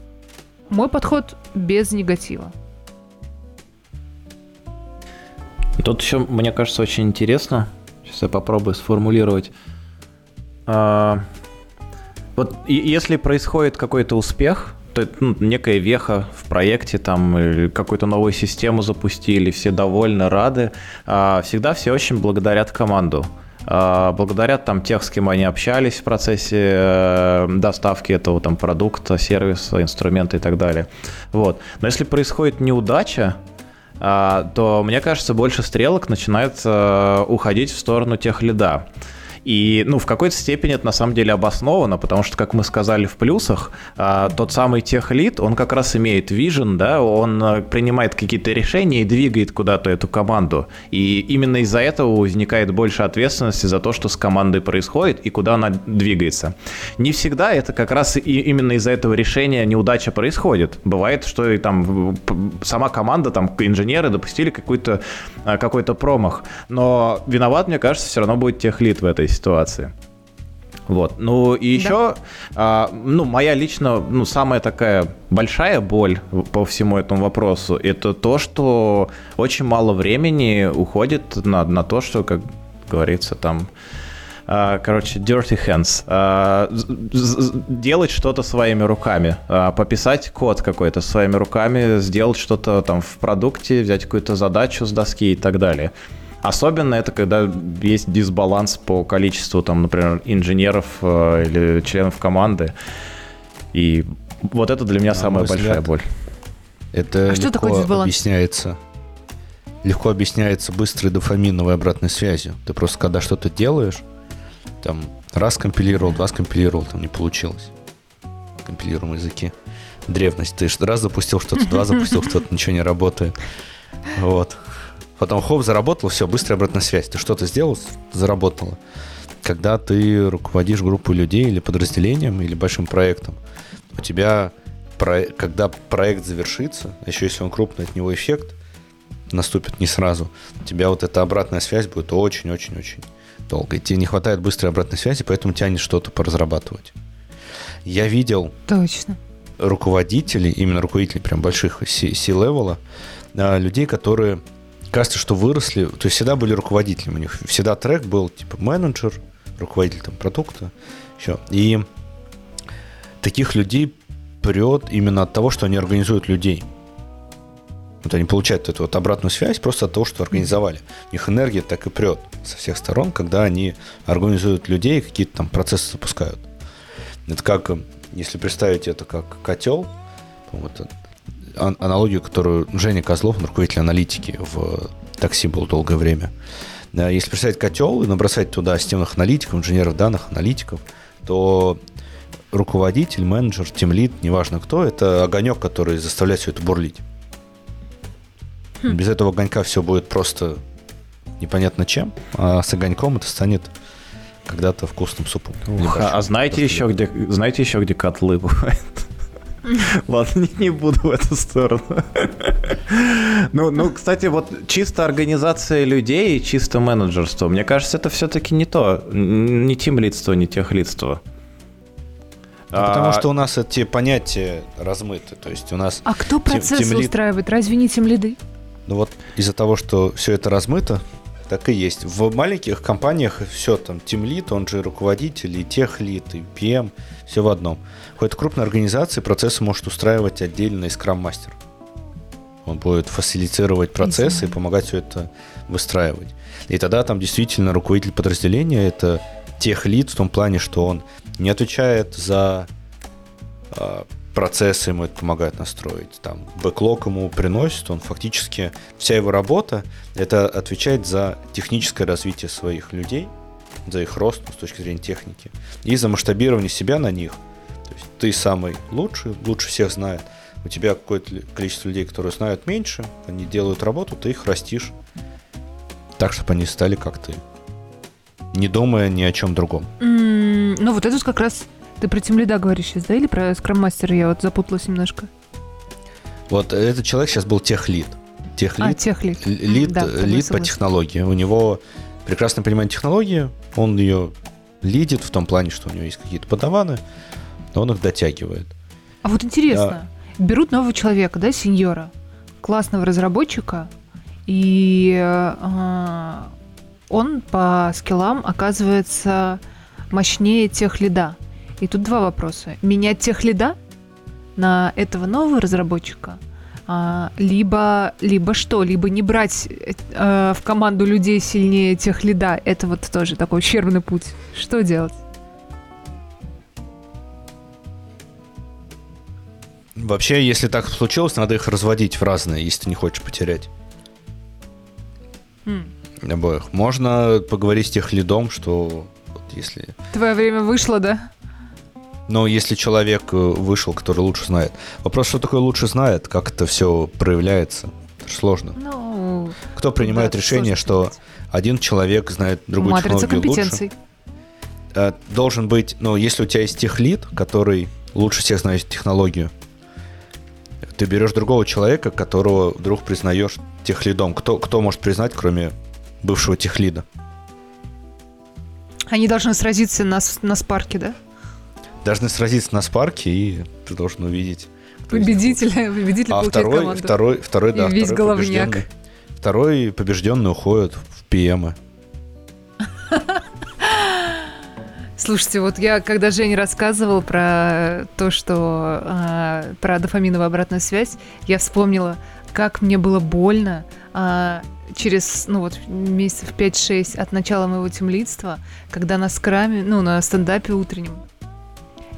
мой подход без негатива. Тут еще, мне кажется, очень интересно. Сейчас я попробую сформулировать. А, вот если происходит какой-то успех, то ну, некая веха в проекте, там какую-то новую систему запустили, все довольны, рады, а, всегда все очень благодарят команду. А, благодарят там тех, с кем они общались в процессе э, доставки этого там продукта, сервиса, инструмента и так далее. Вот. Но если происходит неудача, то, мне кажется, больше стрелок начинает э, уходить в сторону тех лида. И, ну, в какой-то степени это на самом деле обосновано, потому что, как мы сказали в плюсах, а, тот самый техлит, он как раз имеет вижен, да, он а, принимает какие-то решения и двигает куда-то эту команду. И именно из-за этого возникает больше ответственности за то, что с командой происходит и куда она двигается. Не всегда это как раз и именно из-за этого решения неудача происходит. Бывает, что и там сама команда, там инженеры допустили какой-то а, какой-то промах. Но виноват, мне кажется, все равно будет техлит в этой ситуации. Вот. Ну и еще, да. а, ну, моя лично, ну, самая такая большая боль по всему этому вопросу, это то, что очень мало времени уходит на, на то, что, как говорится, там А, короче, dirty hands. А, делать что-то своими руками. А, пописать код какой-то своими руками, сделать что-то там в продукте, взять какую-то задачу с доски и так далее. Особенно это когда есть дисбаланс по количеству, там, например, инженеров или членов команды. И вот это для меня На самая большая взгляд, боль. Это а что такое дисбаланс? объясняется. Легко объясняется быстрой дофаминовой обратной связью. Ты просто когда что-то делаешь, там раз компилировал, два скомпилировал, там не получилось. Компилируем языки. Древность. Ты раз запустил что-то, два запустил что-то, ничего не работает. Вот. Потом хоп, заработал, все, быстрая обратная связь. Ты что-то сделал, заработало. Когда ты руководишь группой людей или подразделением, или большим проектом, у тебя, когда проект завершится, еще если он крупный, от него эффект наступит не сразу, у тебя вот эта обратная связь будет очень-очень-очень долго. И тебе не хватает быстрой обратной связи, поэтому тянет что-то поразрабатывать. Я видел Точно. руководителей, именно руководителей прям больших C-левела, а, людей, которые кажется, что выросли, то есть всегда были руководителями. У них всегда трек был типа менеджер, руководитель там продукта, еще. И таких людей прет именно от того, что они организуют людей. Вот они получают эту вот обратную связь просто от того, что организовали. У них энергия так и прет со всех сторон, когда они организуют людей, какие-то там процессы запускают. Это как, если представить это как котел, вот, аналогию, которую Женя Козлов, руководитель аналитики в такси был долгое время. Если представить котел и набросать туда системных аналитиков, инженеров данных, аналитиков, то руководитель, менеджер, тимлит, неважно кто, это огонек, который заставляет все это бурлить. Хм. Без этого огонька все будет просто непонятно чем, а с огоньком это станет когда-то вкусным супом. Ух, а, а знаете еще, где, знаете еще, где котлы бывают? Ладно, не, не буду в эту сторону. ну, ну, кстати, вот чисто организация людей, чисто менеджерство, мне кажется, это все-таки не то, не тем лицство, не тех лицство. Ну, потому а, что у нас эти понятия размыты. То есть у нас... А кто процесс тем, устраивает? Разве не тем лиды? Ну вот из-за того, что все это размыто, так и есть. В маленьких компаниях все там, тимлит, он же руководитель, и техлит, и PM, все в одном. В какой-то крупной организации процессы может устраивать отдельный скрам-мастер. Он будет фасилитировать процессы и помогать все это выстраивать. И тогда там действительно руководитель подразделения это техлит в том плане, что он не отвечает за э, процессы, ему это помогает настроить. Там бэклог ему приносит, он фактически вся его работа это отвечать за техническое развитие своих людей, за их рост с точки зрения техники и за масштабирование себя на них. То есть ты самый лучший, лучше всех знает. У тебя какое-то количество людей, которые знают меньше, они делают работу, ты их растишь так, чтобы они стали как ты не думая ни о чем другом. Mm, ну, вот это как раз ты про Тимлида говоришь сейчас, да, или про скрам-мастера? Я вот запуталась немножко. Вот этот человек сейчас был техлид. Техлид. А, техлид. Лид, да, лид по технологии. У него прекрасно понимает технологии, он ее лидит в том плане, что у него есть какие-то подаваны, но он их дотягивает. А вот интересно, да. берут нового человека, да, сеньора, классного разработчика, и э, он по скиллам оказывается мощнее тех лида. И тут два вопроса. Менять тех лида на этого нового разработчика, а, либо, либо что, либо не брать э, в команду людей сильнее тех лида. Это вот тоже такой ущербный путь. Что делать? Вообще, если так случилось, надо их разводить в разные, если ты не хочешь потерять. Mm обоих. Можно поговорить с тех лидом, что вот если... Твое время вышло, да? Но если человек э, вышел, который лучше знает. Вопрос, что такое лучше знает, как это все проявляется. Это же сложно. Ну, Кто принимает да, решение, что один человек знает другую Матрица технологию лучше? Э, должен быть, ну, если у тебя есть техлид, который лучше всех знает технологию, ты берешь другого человека, которого вдруг признаешь техлидом. Кто, кто может признать, кроме бывшего техлида. Они должны сразиться на, на спарке, да? Должны сразиться на спарке, и ты должен увидеть. Победителя, победитель а второй, команду. второй, второй, да, и весь второй головняк. Побежденный, второй побежденный уходит в ПМы. Слушайте, вот я, когда Женя рассказывал про то, что э, про дофаминовую обратную связь, я вспомнила, как мне было больно э, через, ну вот, месяцев 5-6 от начала моего темлицтва, когда на скраме, ну, на стендапе утреннем,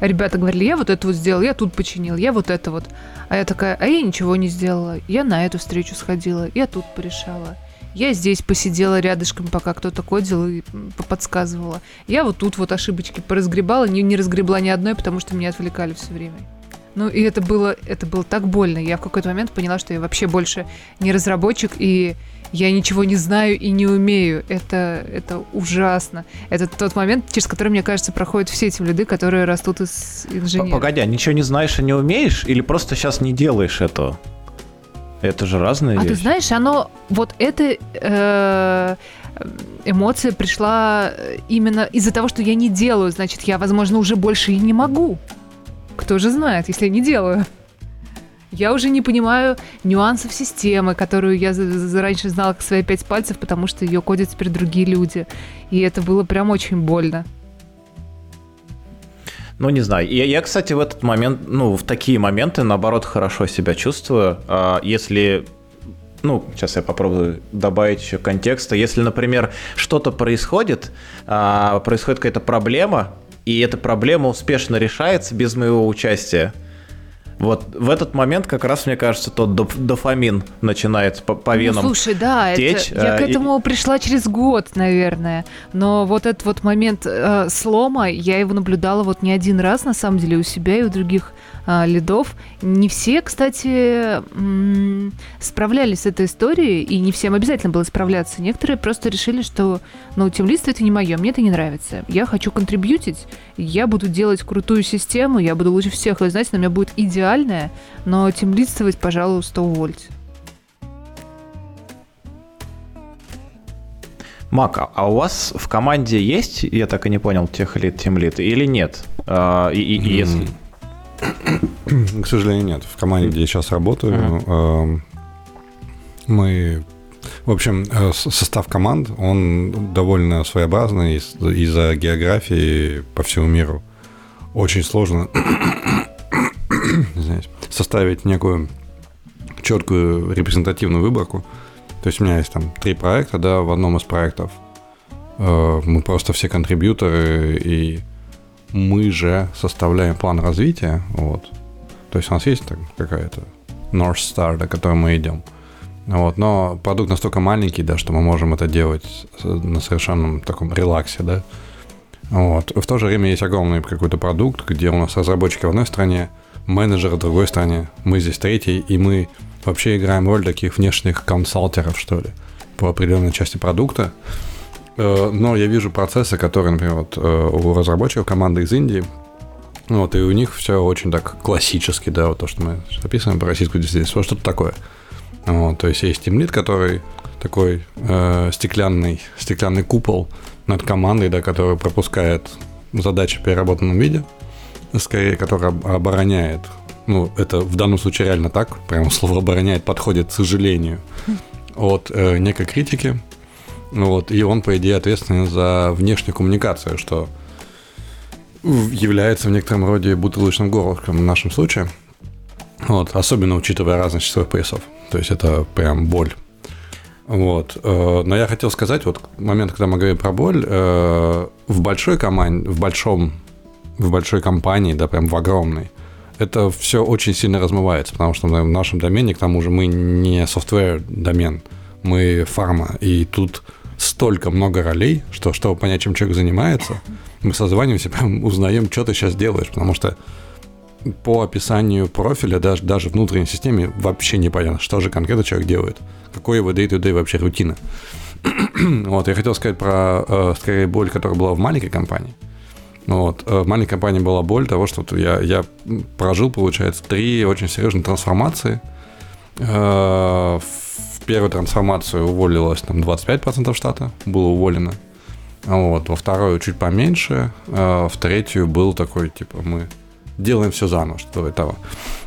ребята говорили, я вот это вот сделал, я тут починил, я вот это вот. А я такая, а я ничего не сделала. Я на эту встречу сходила, я тут порешала. Я здесь посидела рядышком, пока кто-то кодил и подсказывала. Я вот тут вот ошибочки поразгребала, не, не разгребла ни одной, потому что меня отвлекали все время. Ну и это было, это было так больно. Я в какой-то момент поняла, что я вообще больше не разработчик, и я ничего не знаю и не умею. Это, это ужасно. Это тот момент, через который, мне кажется, проходят все эти люди, которые растут из инженеров. Погоди, а ничего не знаешь и не умеешь? Или просто сейчас не делаешь этого? Это же разные а вещи. ты знаешь, оно вот это э, эмоция пришла именно из-за того, что я не делаю, значит, я, возможно, уже больше и не могу. Кто же знает, если я не делаю? Я уже не понимаю нюансов системы, которую я раньше знала как свои пять пальцев, потому что ее кодят теперь другие люди. И это было прям очень больно. Ну, не знаю. Я, я, кстати, в этот момент, ну, в такие моменты, наоборот, хорошо себя чувствую. А, если ну, сейчас я попробую добавить еще контекста. Если, например, что-то происходит, а, происходит какая-то проблема, и эта проблема успешно решается без моего участия, вот в этот момент как раз, мне кажется, тот дофамин начинает по, по ну, венам ну, слушай, да, течь. Это, я а, к этому и... пришла через год, наверное. Но вот этот вот момент э, слома, я его наблюдала вот не один раз, на самом деле, у себя и у других а, лидов. Не все, кстати, справлялись с этой историей, и не всем обязательно было справляться. Некоторые просто решили, что, ну, темлистство это не мое, мне это не нравится. Я хочу контрибьютить, я буду делать крутую систему, я буду лучше всех знать, она у меня будет идеальная, но темлистствовать, пожалуйста, увольте. Мак, а у вас в команде есть, я так и не понял, тех лид, тем лид, или нет? А, и, и, и если... К сожалению, нет. В команде, где я сейчас работаю, uh-huh. мы... В общем, э, состав команд, он довольно своеобразный из-за географии по всему миру. Очень сложно составить некую четкую репрезентативную выборку. То есть у меня есть там три проекта, да, в одном из проектов э, мы просто все контрибьюторы и мы же составляем план развития, вот. То есть у нас есть какая-то North Star, до которой мы идем. Вот, но продукт настолько маленький, да, что мы можем это делать на совершенном таком релаксе, да. Вот. В то же время есть огромный какой-то продукт, где у нас разработчики в одной стране, менеджеры в другой стране, мы здесь третий, и мы вообще играем роль таких внешних консалтеров, что ли, по определенной части продукта. Э, но я вижу процессы, которые, например, вот э, у разработчиков команды из Индии, вот, и у них все очень так классически, да, вот то, что мы описываем по российскую действительность, что-то такое. Вот, то есть есть тимлит, который такой э, стеклянный, стеклянный купол над командой, да, который пропускает задачи в переработанном виде, скорее, который обороняет, ну, это в данном случае реально так, прямо слово обороняет подходит, к сожалению, от э, некой критики, вот, и он, по идее, ответственен за внешнюю коммуникацию, что является в некотором роде бутылочным горлышком в нашем случае. Вот, особенно учитывая разность часовых поясов. То есть это прям боль. Вот. Э, но я хотел сказать, вот момент, когда мы говорим про боль, э, в большой команде, в большом, в большой компании, да, прям в огромной, это все очень сильно размывается, потому что в нашем домене, к тому же, мы не software домен, мы фарма, и тут столько много ролей, что чтобы понять, чем человек занимается, мы созваниваемся, прям узнаем, что ты сейчас делаешь, потому что по описанию профиля даже, даже внутренней системе вообще непонятно, что же конкретно человек делает, какой его day-to-day вообще рутина. вот, я хотел сказать про, э, скорее, боль, которая была в маленькой компании. Вот. Э, в маленькой компании была боль того, что я, я прожил, получается, три очень серьезные трансформации. Э, первую трансформацию уволилось там 25% штата, было уволено. Вот, во вторую чуть поменьше, а в третью был такой, типа, мы делаем все заново, что этого.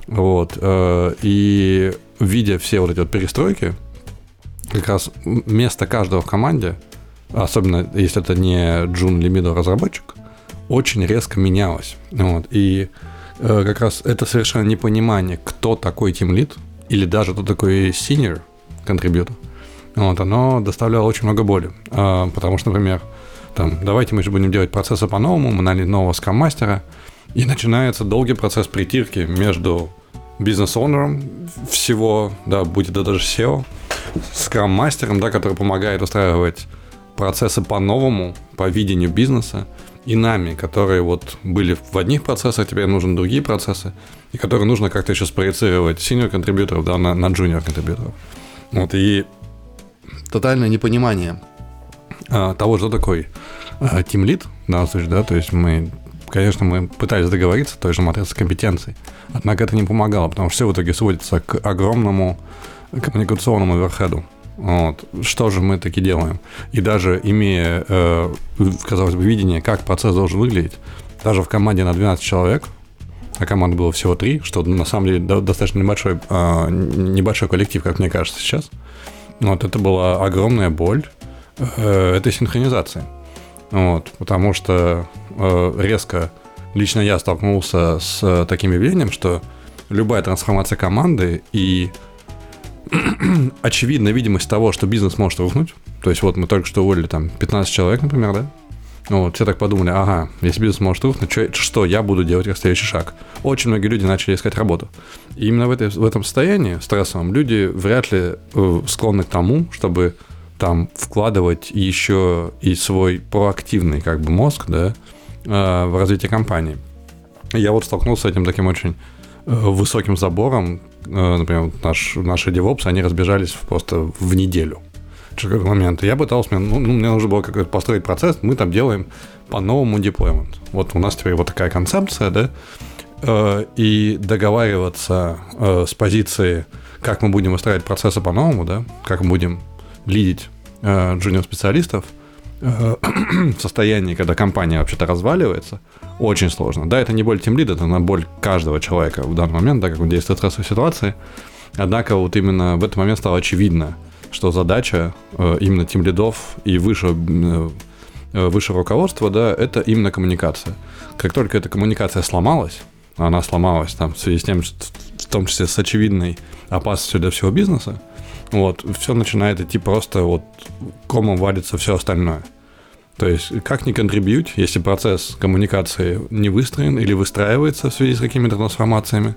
Вот, э, и видя все вот эти вот перестройки, как раз место каждого в команде, особенно если это не Джун Лимидо разработчик, очень резко менялось. Вот. И э, как раз это совершенно непонимание, кто такой тимлит, или даже кто такой senior контрибьютор, вот, оно доставляло очень много боли. Э, потому что, например, там, давайте мы же будем делать процессы по-новому, мы наняли нового скам-мастера, и начинается долгий процесс притирки между бизнес-оунером всего, да, будет это даже SEO, скрам-мастером, да, который помогает устраивать процессы по-новому, по видению бизнеса, и нами, которые вот были в одних процессах, теперь нужны другие процессы, и которые нужно как-то еще спроецировать senior контрибьюторов да, на, на junior контрибьюторов. Вот, и тотальное непонимание а, того, что такой а, team lead, да, случае, да, то есть мы, конечно, мы пытались договориться той же матрице компетенций, однако это не помогало, потому что все в итоге сводится к огромному коммуникационному верхеду. Вот. Что же мы таки делаем? И даже имея, э, казалось бы, видение, как процесс должен выглядеть, даже в команде на 12 человек, а команд было всего 3, что на самом деле достаточно небольшой, э, небольшой коллектив, как мне кажется сейчас, вот это была огромная боль э, этой синхронизации. Вот, потому что э, резко лично я столкнулся с таким явлением, что любая трансформация команды и очевидная видимость того, что бизнес может рухнуть. То есть вот мы только что уволили там 15 человек, например, да? Вот, все так подумали, ага, если бизнес может рухнуть, что, что я буду делать как следующий шаг? Очень многие люди начали искать работу. И именно в, этой, в этом состоянии стрессовом люди вряд ли э, склонны к тому, чтобы там вкладывать еще и свой проактивный как бы мозг, да, э, в развитие компании. Я вот столкнулся с этим таким очень э, высоким забором, например, наш, наши DevOps, они разбежались просто в неделю. Через какой момент. Я пытался, ну, ну, мне нужно было как-то построить процесс, мы там делаем по-новому деплоймент. Вот у нас теперь вот такая концепция, да, э, и договариваться э, с позиции, как мы будем выстраивать процессы по-новому, да, как мы будем лидить джуниор-специалистов – в состоянии, когда компания вообще-то разваливается, очень сложно. Да, это не боль тем лида, это на боль каждого человека в данный момент, да, как он действует в стрессовой ситуации. Однако вот именно в этот момент стало очевидно, что задача э, именно тем лидов и выше, э, выше руководства, да, это именно коммуникация. Как только эта коммуникация сломалась, она сломалась там в связи с тем, в том числе с очевидной опасностью для всего бизнеса, вот, все начинает идти просто вот комом валится все остальное. То есть, как не контрибьють, если процесс коммуникации не выстроен или выстраивается в связи с какими-то трансформациями,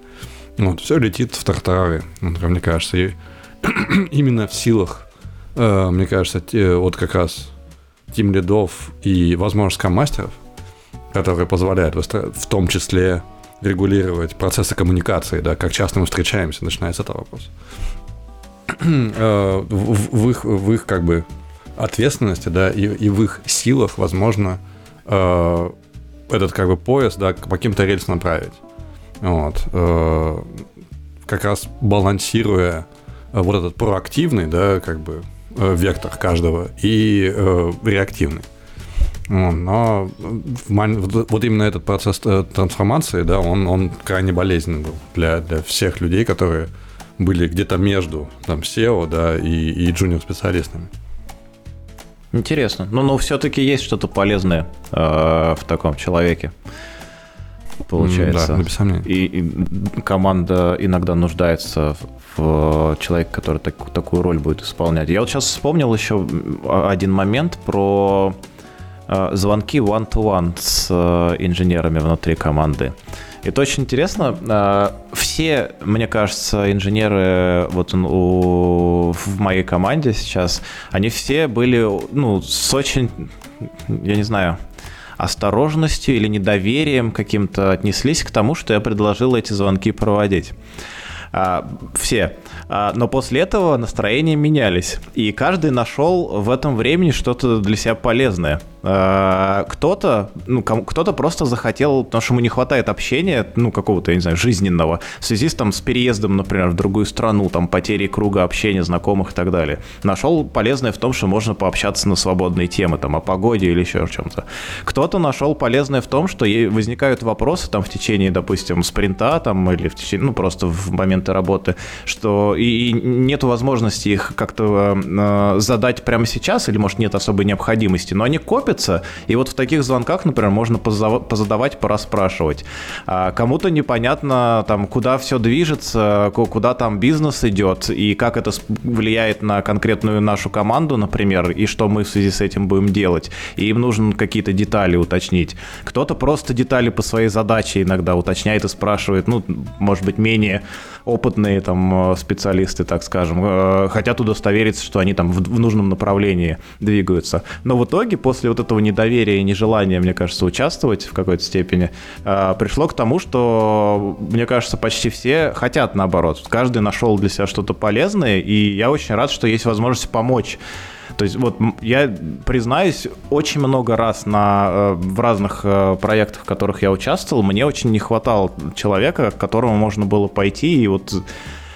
вот, все летит в тартарары, мне кажется. И именно в силах, э, мне кажется, те, вот как раз тим лидов и, возможно, мастеров, которые позволяют в том числе регулировать процессы коммуникации, да, как часто мы встречаемся, начинается этот вопрос. Э, в, их, в их как бы ответственности, да, и, и в их силах, возможно, э, этот как бы пояс, да, по каким-то рельсам направить. Вот. Э, как раз балансируя вот этот проактивный, да, как бы э, вектор каждого и э, реактивный. Но вот именно этот процесс э, трансформации, да, он, он крайне болезненный был для, для всех людей, которые были где-то между там SEO, да, и, и джуниор-специалистами. Интересно. Ну, но все-таки есть что-то полезное э, в таком человеке. Получается. Да, без. И, и команда иногда нуждается в, в человеке, который так, такую роль будет исполнять. Я вот сейчас вспомнил еще один момент про э, звонки one-to-one с э, инженерами внутри команды. Это очень интересно. А, все, мне кажется, инженеры вот у, в моей команде сейчас, они все были, ну, с очень, я не знаю, осторожностью или недоверием каким-то отнеслись к тому, что я предложил эти звонки проводить. А, все. А, но после этого настроения менялись. И каждый нашел в этом времени что-то для себя полезное. А, кто-то, ну, кто-то просто захотел, потому что ему не хватает общения, ну, какого-то, я не знаю, жизненного, в связи с, там, с переездом, например, в другую страну, там, потерей круга общения, знакомых и так далее. Нашел полезное в том, что можно пообщаться на свободные темы, там, о погоде или еще о чем-то. Кто-то нашел полезное в том, что возникают вопросы, там, в течение, допустим, спринта, там, или в течение, ну, просто в моменты работы, что и, и нет возможности их как-то э, задать прямо сейчас, или, может, нет особой необходимости, но они копят торопятся. И вот в таких звонках, например, можно позадавать, пораспрашивать. А кому-то непонятно, там, куда все движется, куда там бизнес идет, и как это влияет на конкретную нашу команду, например, и что мы в связи с этим будем делать. И им нужно какие-то детали уточнить. Кто-то просто детали по своей задаче иногда уточняет и спрашивает, ну, может быть, менее опытные там специалисты, так скажем, э, хотят удостовериться, что они там в нужном направлении двигаются. Но в итоге после вот этого недоверия и нежелания, мне кажется, участвовать в какой-то степени, э, пришло к тому, что, мне кажется, почти все хотят наоборот. Каждый нашел для себя что-то полезное, и я очень рад, что есть возможность помочь то есть вот я признаюсь, очень много раз на, э, в разных э, проектах, в которых я участвовал, мне очень не хватало человека, к которому можно было пойти и вот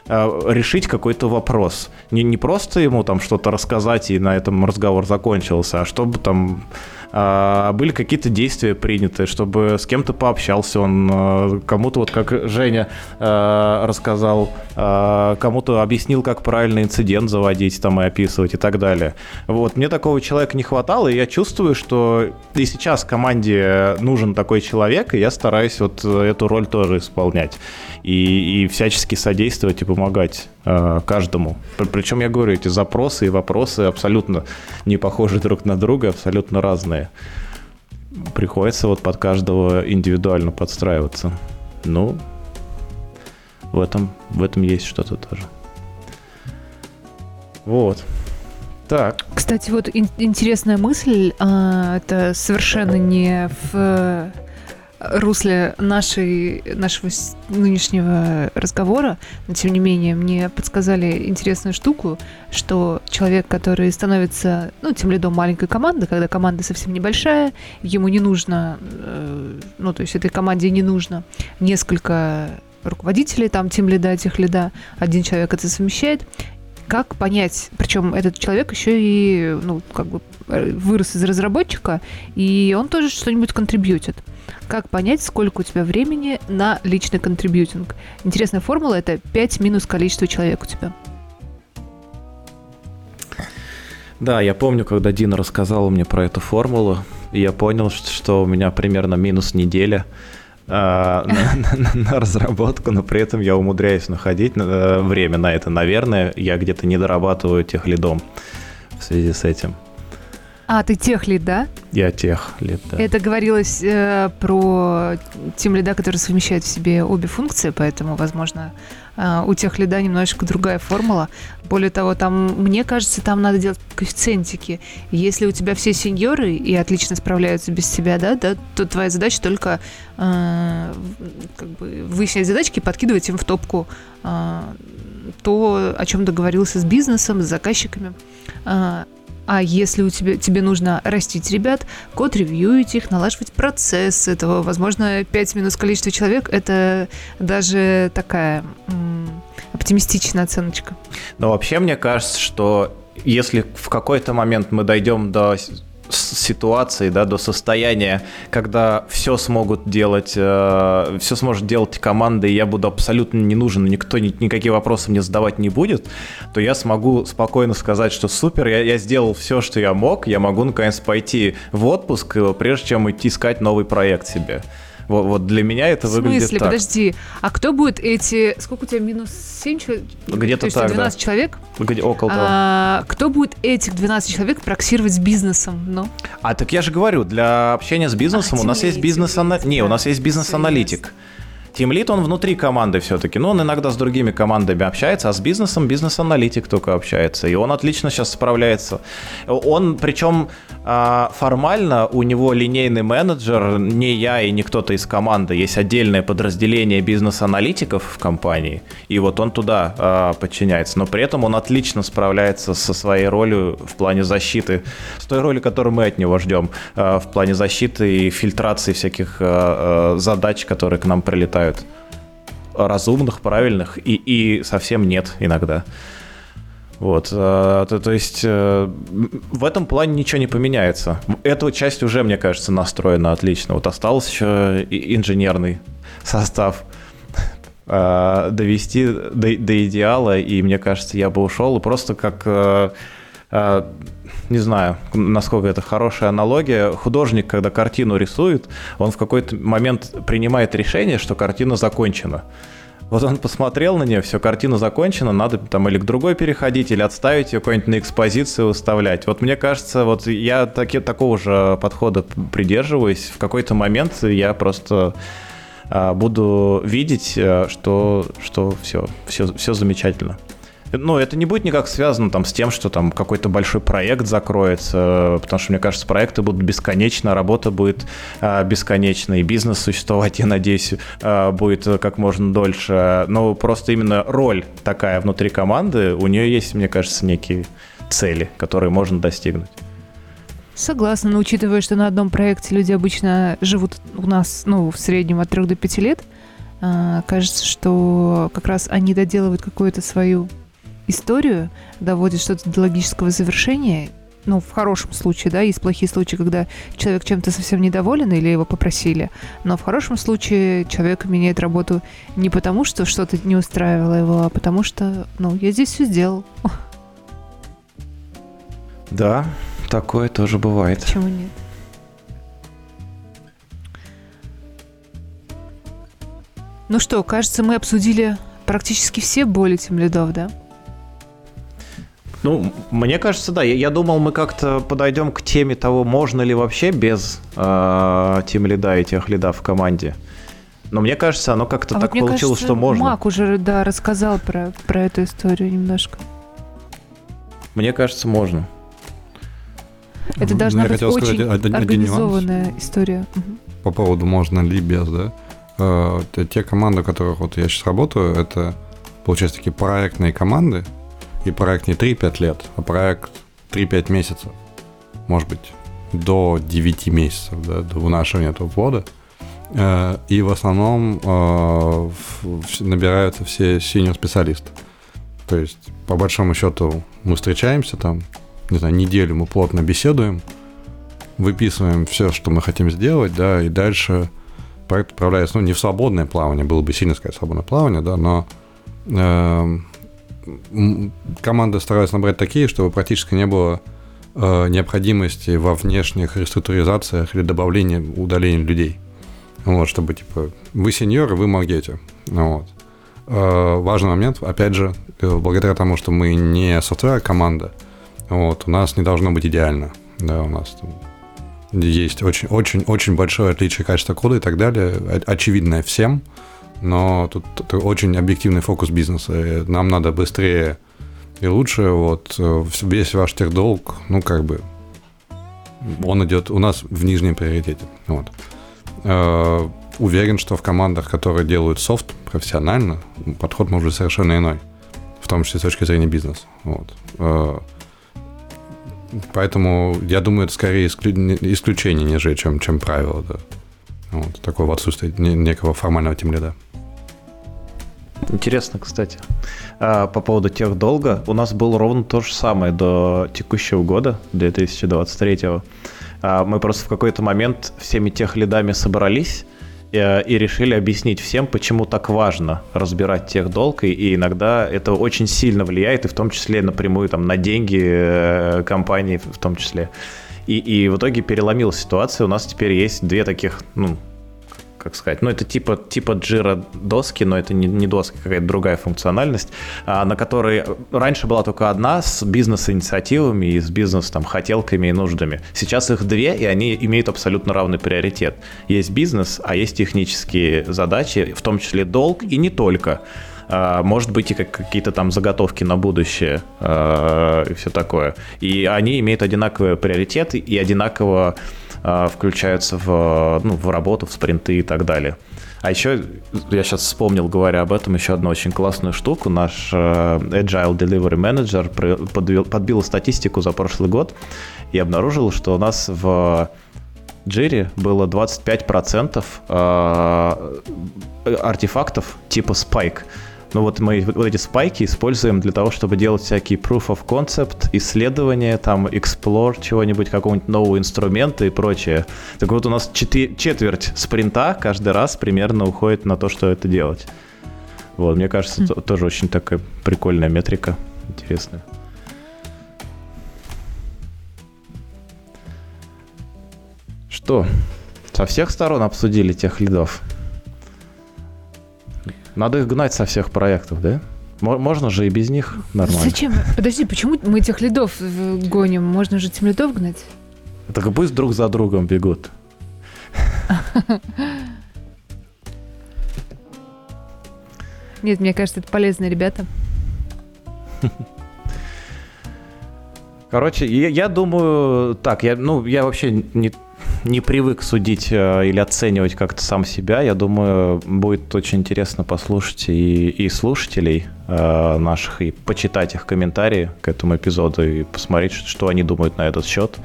решить какой-то вопрос. Не, не просто ему там что-то рассказать и на этом разговор закончился, а чтобы там были какие-то действия приняты, чтобы с кем-то пообщался он, а, кому-то, вот как Женя а, рассказал, кому-то объяснил, как правильно инцидент заводить там и описывать и так далее. Вот, мне такого человека не хватало, и я чувствую, что и сейчас команде нужен такой человек, и я стараюсь вот эту роль тоже исполнять. И, и всячески содействовать и помогать каждому. Причем я говорю, эти запросы и вопросы абсолютно не похожи друг на друга, абсолютно разные. Приходится вот под каждого индивидуально подстраиваться. Ну, в этом, в этом есть что-то тоже. Вот. Так. Кстати, вот ин- интересная мысль. А, это совершенно не в русле нашей, нашего нынешнего разговора, но тем не менее мне подсказали интересную штуку, что человек, который становится, ну, тем лидом маленькой команды, когда команда совсем небольшая, ему не нужно, э, ну, то есть этой команде не нужно несколько руководителей, там, тем лида, тех лида, один человек это совмещает, как понять, причем этот человек еще и, ну, как бы э, вырос из разработчика, и он тоже что-нибудь контрибьютит. Как понять, сколько у тебя времени на личный контрибьютинг? Интересная формула – это 5 минус количество человек у тебя. Да, я помню, когда Дина рассказала мне про эту формулу, и я понял, что у меня примерно минус неделя а, на, на, на разработку, но при этом я умудряюсь находить э, время на это. Наверное, я где-то не дорабатываю тех лидом в связи с этим. А, ты тех лид, да? Я тех лид, да. Это говорилось э, про тем лида, который совмещает в себе обе функции, поэтому, возможно, э, у тех лида немножечко другая формула. Более того, там, мне кажется, там надо делать коэффициентики. Если у тебя все сеньоры и отлично справляются без тебя, да, да то твоя задача только э, как бы выяснять задачки и подкидывать им в топку э, то, о чем договорился с бизнесом, с заказчиками. Э, а если у тебя, тебе нужно растить ребят, код-ревьюить их, налаживать процесс этого, возможно, 5 минус количество человек, это даже такая м- оптимистичная оценочка. Но вообще мне кажется, что если в какой-то момент мы дойдем до ситуации, да, до состояния, когда все смогут делать, э, все сможет делать команда, и я буду абсолютно не нужен, никто ни, никакие вопросы мне задавать не будет, то я смогу спокойно сказать, что супер, я, я сделал все, что я мог, я могу наконец пойти в отпуск, э, прежде чем идти искать новый проект себе. Вот, вот для меня это выглядит В смысле? так. Подожди. А кто будет эти... Сколько у тебя? Минус 7 человек? Где-то То есть так, 12 да. человек? Где, около того. А, кто будет этих 12 человек проксировать с бизнесом? Ну? А так я же говорю, для общения с бизнесом А, у нас есть бизнес-аналитик. Не, у нас есть бизнес-аналитик. Тимлит, он внутри команды все-таки. Но он иногда с другими командами общается, а с бизнесом бизнес-аналитик только общается. И он отлично сейчас справляется. Он, причем а, формально, у него линейный менеджер, не я и не кто-то из команды. Есть отдельное подразделение бизнес-аналитиков в компании. И вот он туда а, подчиняется. Но при этом он отлично справляется со своей ролью в плане защиты. С той роли, которую мы от него ждем. а, в плане защиты и фильтрации всяких задач, которые к нам прилетают разумных, правильных и, и совсем нет иногда. Вот, э, то, то есть э, в этом плане ничего не поменяется. Эта часть уже, мне кажется, настроена отлично. Вот остался еще и инженерный состав э, довести до, до идеала, и мне кажется, я бы ушел просто как не знаю, насколько это хорошая аналогия. Художник, когда картину рисует, он в какой-то момент принимает решение, что картина закончена. Вот он посмотрел на нее, все, картина закончена, надо там или к другой переходить, или отставить ее куда-нибудь на экспозицию выставлять. Вот мне кажется, вот я таки, такого же подхода придерживаюсь. В какой-то момент я просто а, буду видеть, э, что, что все, все, все замечательно. Ну, это не будет никак связано там с тем, что там какой-то большой проект закроется, потому что, мне кажется, проекты будут бесконечно, работа будет а, бесконечна, и бизнес существовать, я надеюсь, а, будет как можно дольше. Но просто именно роль такая внутри команды, у нее есть, мне кажется, некие цели, которые можно достигнуть. Согласна, но учитывая, что на одном проекте люди обычно живут у нас, ну, в среднем от 3 до 5 лет, а, кажется, что как раз они доделывают какую-то свою историю, доводит что-то до логического завершения, ну, в хорошем случае, да, есть плохие случаи, когда человек чем-то совсем недоволен или его попросили, но в хорошем случае человек меняет работу не потому, что что-то не устраивало его, а потому что, ну, я здесь все сделал. Да, такое тоже бывает. Почему нет? Ну что, кажется, мы обсудили практически все боли тем лидов, да? Ну, мне кажется, да. Я, я думал, мы как-то подойдем к теме того, можно ли вообще без э, тем лида и тех лидов в команде. Но мне кажется, оно как-то а так вот получилось, кажется, что можно. Мак уже, да, рассказал про, про эту историю немножко. Мне кажется, можно. Это должна я быть очень сказать один- один организованная нюанс. история. По поводу можно ли без, да. Э, те- Те команды, в которых вот я сейчас работаю, это, получается, такие проектные команды, и проект не 3-5 лет, а проект 3-5 месяцев. Может быть, до 9 месяцев, да, до вынашивания этого плода. Э, И в основном э, набираются все senior специалисты. То есть, по большому счету, мы встречаемся там, не знаю, неделю мы плотно беседуем, выписываем все, что мы хотим сделать, да, и дальше проект отправляется, ну, не в свободное плавание, было бы сильно сказать свободное плавание, да, но эм, команды стараются набрать такие, чтобы практически не было э, необходимости во внешних реструктуризациях или добавлении, удалении людей. Вот, чтобы, типа, вы сеньоры, вы могете. Вот. Э, важный момент, опять же, э, благодаря тому, что мы не софтвер-команда, вот, у нас не должно быть идеально. Да, у нас там есть очень, очень, очень большое отличие качества кода и так далее, очевидное всем, но тут, тут очень объективный фокус бизнеса. Нам надо быстрее и лучше. Вот весь ваш техдолг, ну как бы, он идет у нас в нижнем приоритете. Вот. Э, Уверен, что в командах, которые делают софт профессионально, подход может быть совершенно иной, в том числе с точки зрения бизнеса. Вот. Э, Поэтому я думаю, это скорее исклю- исключение, нежели чем, чем правило. Да. Вот, такого отсутствия не- некого формального темлида. Интересно, кстати. А, По поводу тех долга, у нас было ровно то же самое до текущего года, 2023. А, Мы просто в какой-то момент всеми тех лидами собрались э, и решили объяснить всем, почему так важно разбирать тех долг, и иногда это очень сильно влияет, и в том числе напрямую там, на деньги э, компании в том числе. И, и в итоге переломилась ситуация, у нас теперь есть две таких, ну, как сказать, ну это типа, типа Jira доски, но это не, не доски, какая-то другая функциональность, а, на которой раньше была только одна с бизнес-инициативами и с бизнес-хотелками и нуждами. Сейчас их две, и они имеют абсолютно равный приоритет. Есть бизнес, а есть технические задачи, в том числе долг, и не только. А, Может быть, и как- какие-то там заготовки на будущее а, и все такое. И они имеют одинаковые приоритеты и одинаково включаются в, ну, в работу, в спринты и так далее. А еще, я сейчас вспомнил, говоря об этом, еще одну очень классную штуку. Наш э, Agile Delivery Manager подвел- подбил статистику за прошлый год и обнаружил, что у нас в Jira было 25% э, артефактов типа Spike. Но вот мы вот эти спайки используем для того, чтобы делать всякие proof of concept, исследования, там, explore чего-нибудь, какого-нибудь нового инструмента и прочее. Так вот у нас четы- четверть спринта каждый раз примерно уходит на то, что это делать. Вот, мне кажется, mm. тоже очень такая прикольная метрика, интересная. Что, со всех сторон обсудили тех лидов? Надо их гнать со всех проектов, да? Мо- Можно же и без них нормально. Зачем? Подожди, почему мы этих лидов э, гоним? Можно же тем лидов гнать? Так пусть друг за другом бегут. Нет, мне кажется, это полезные ребята. Короче, я, я думаю, так, я, ну, я вообще не, не привык судить э, или оценивать как-то сам себя. Я думаю, будет очень интересно послушать и, и слушателей э, наших, и почитать их комментарии к этому эпизоду, и посмотреть, что, они думают на этот счет.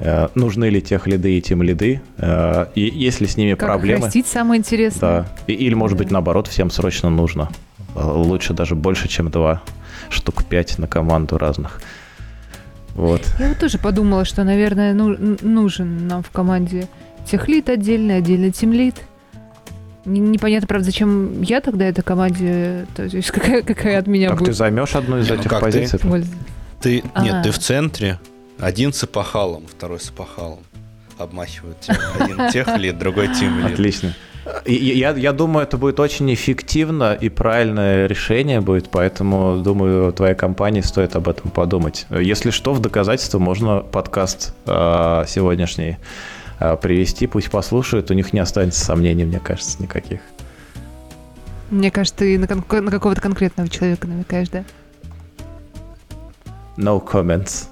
Э, нужны ли тех лиды и тем лиды, э, и есть ли с ними Как проблемы. растить, самое интересное. Да. И- или, может быть, наоборот, всем срочно нужно. Э, Лучше даже больше, чем два. Штук пять на команду разных. Вот. Я вот тоже подумала, что, наверное, ну- нужен нам в команде техлит отдельный, отдельно тимлит. Непонятно, правда, зачем я тогда этой команде, то есть какая, какая от меня Так ты будет займешь одну из Ну, этих ты? позиций? Ты, А. нет, ты в центре, один с эпохалом, второй с эпохалом. Обмахивают тебя. Один техлит, другой тимлит. Отлично. Я, я думаю, это будет очень эффективно и правильное решение будет, поэтому, думаю, твоей компании стоит об этом подумать. Если что, в доказательство можно подкаст э, сегодняшний э, привести, пусть послушают, у них не останется сомнений, мне кажется, никаких. Мне кажется, ты на, кон- на какого-то конкретного человека намекаешь, да? No comments.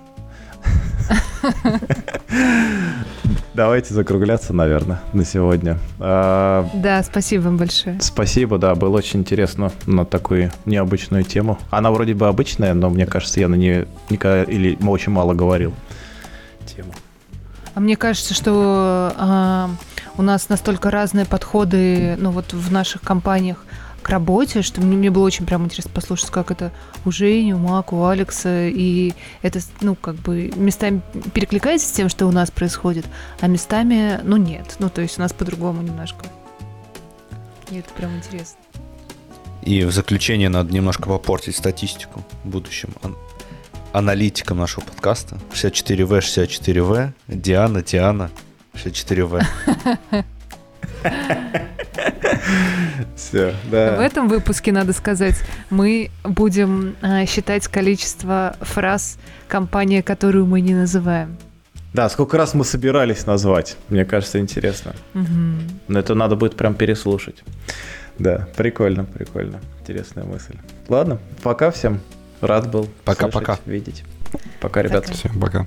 Давайте закругляться, наверное, на сегодня. А, Да, спасибо вам большое. Спасибо, да, было очень интересно на такую необычную тему. Она вроде бы обычная, но мне кажется, я на нее никогда или очень мало говорил. Тему. А мне кажется, что а, у нас настолько разные подходы, ну вот в наших компаниях к работе, что мне, мне было очень прям интересно послушать, как это у Жени, у Мака, у Алекса, и это, ну, как бы местами перекликается с тем, что у нас происходит, а местами, ну, нет. Ну, то есть у нас по-другому немножко. И это прям интересно. И в заключение надо немножко попортить статистику будущим ан- аналитикам нашего подкаста. 64В, 64В, Диана, Диана, 64В. Все, В да. этом выпуске, надо сказать, мы будем а, считать количество фраз компании, которую мы не называем. Да, сколько раз мы собирались назвать, мне кажется, интересно. Но это надо будет прям переслушать. Да, прикольно, прикольно. Интересная мысль. Ладно, пока всем. Рад был Пока-пока. слышать, видеть. Пока, ребята. Пока. Всем пока.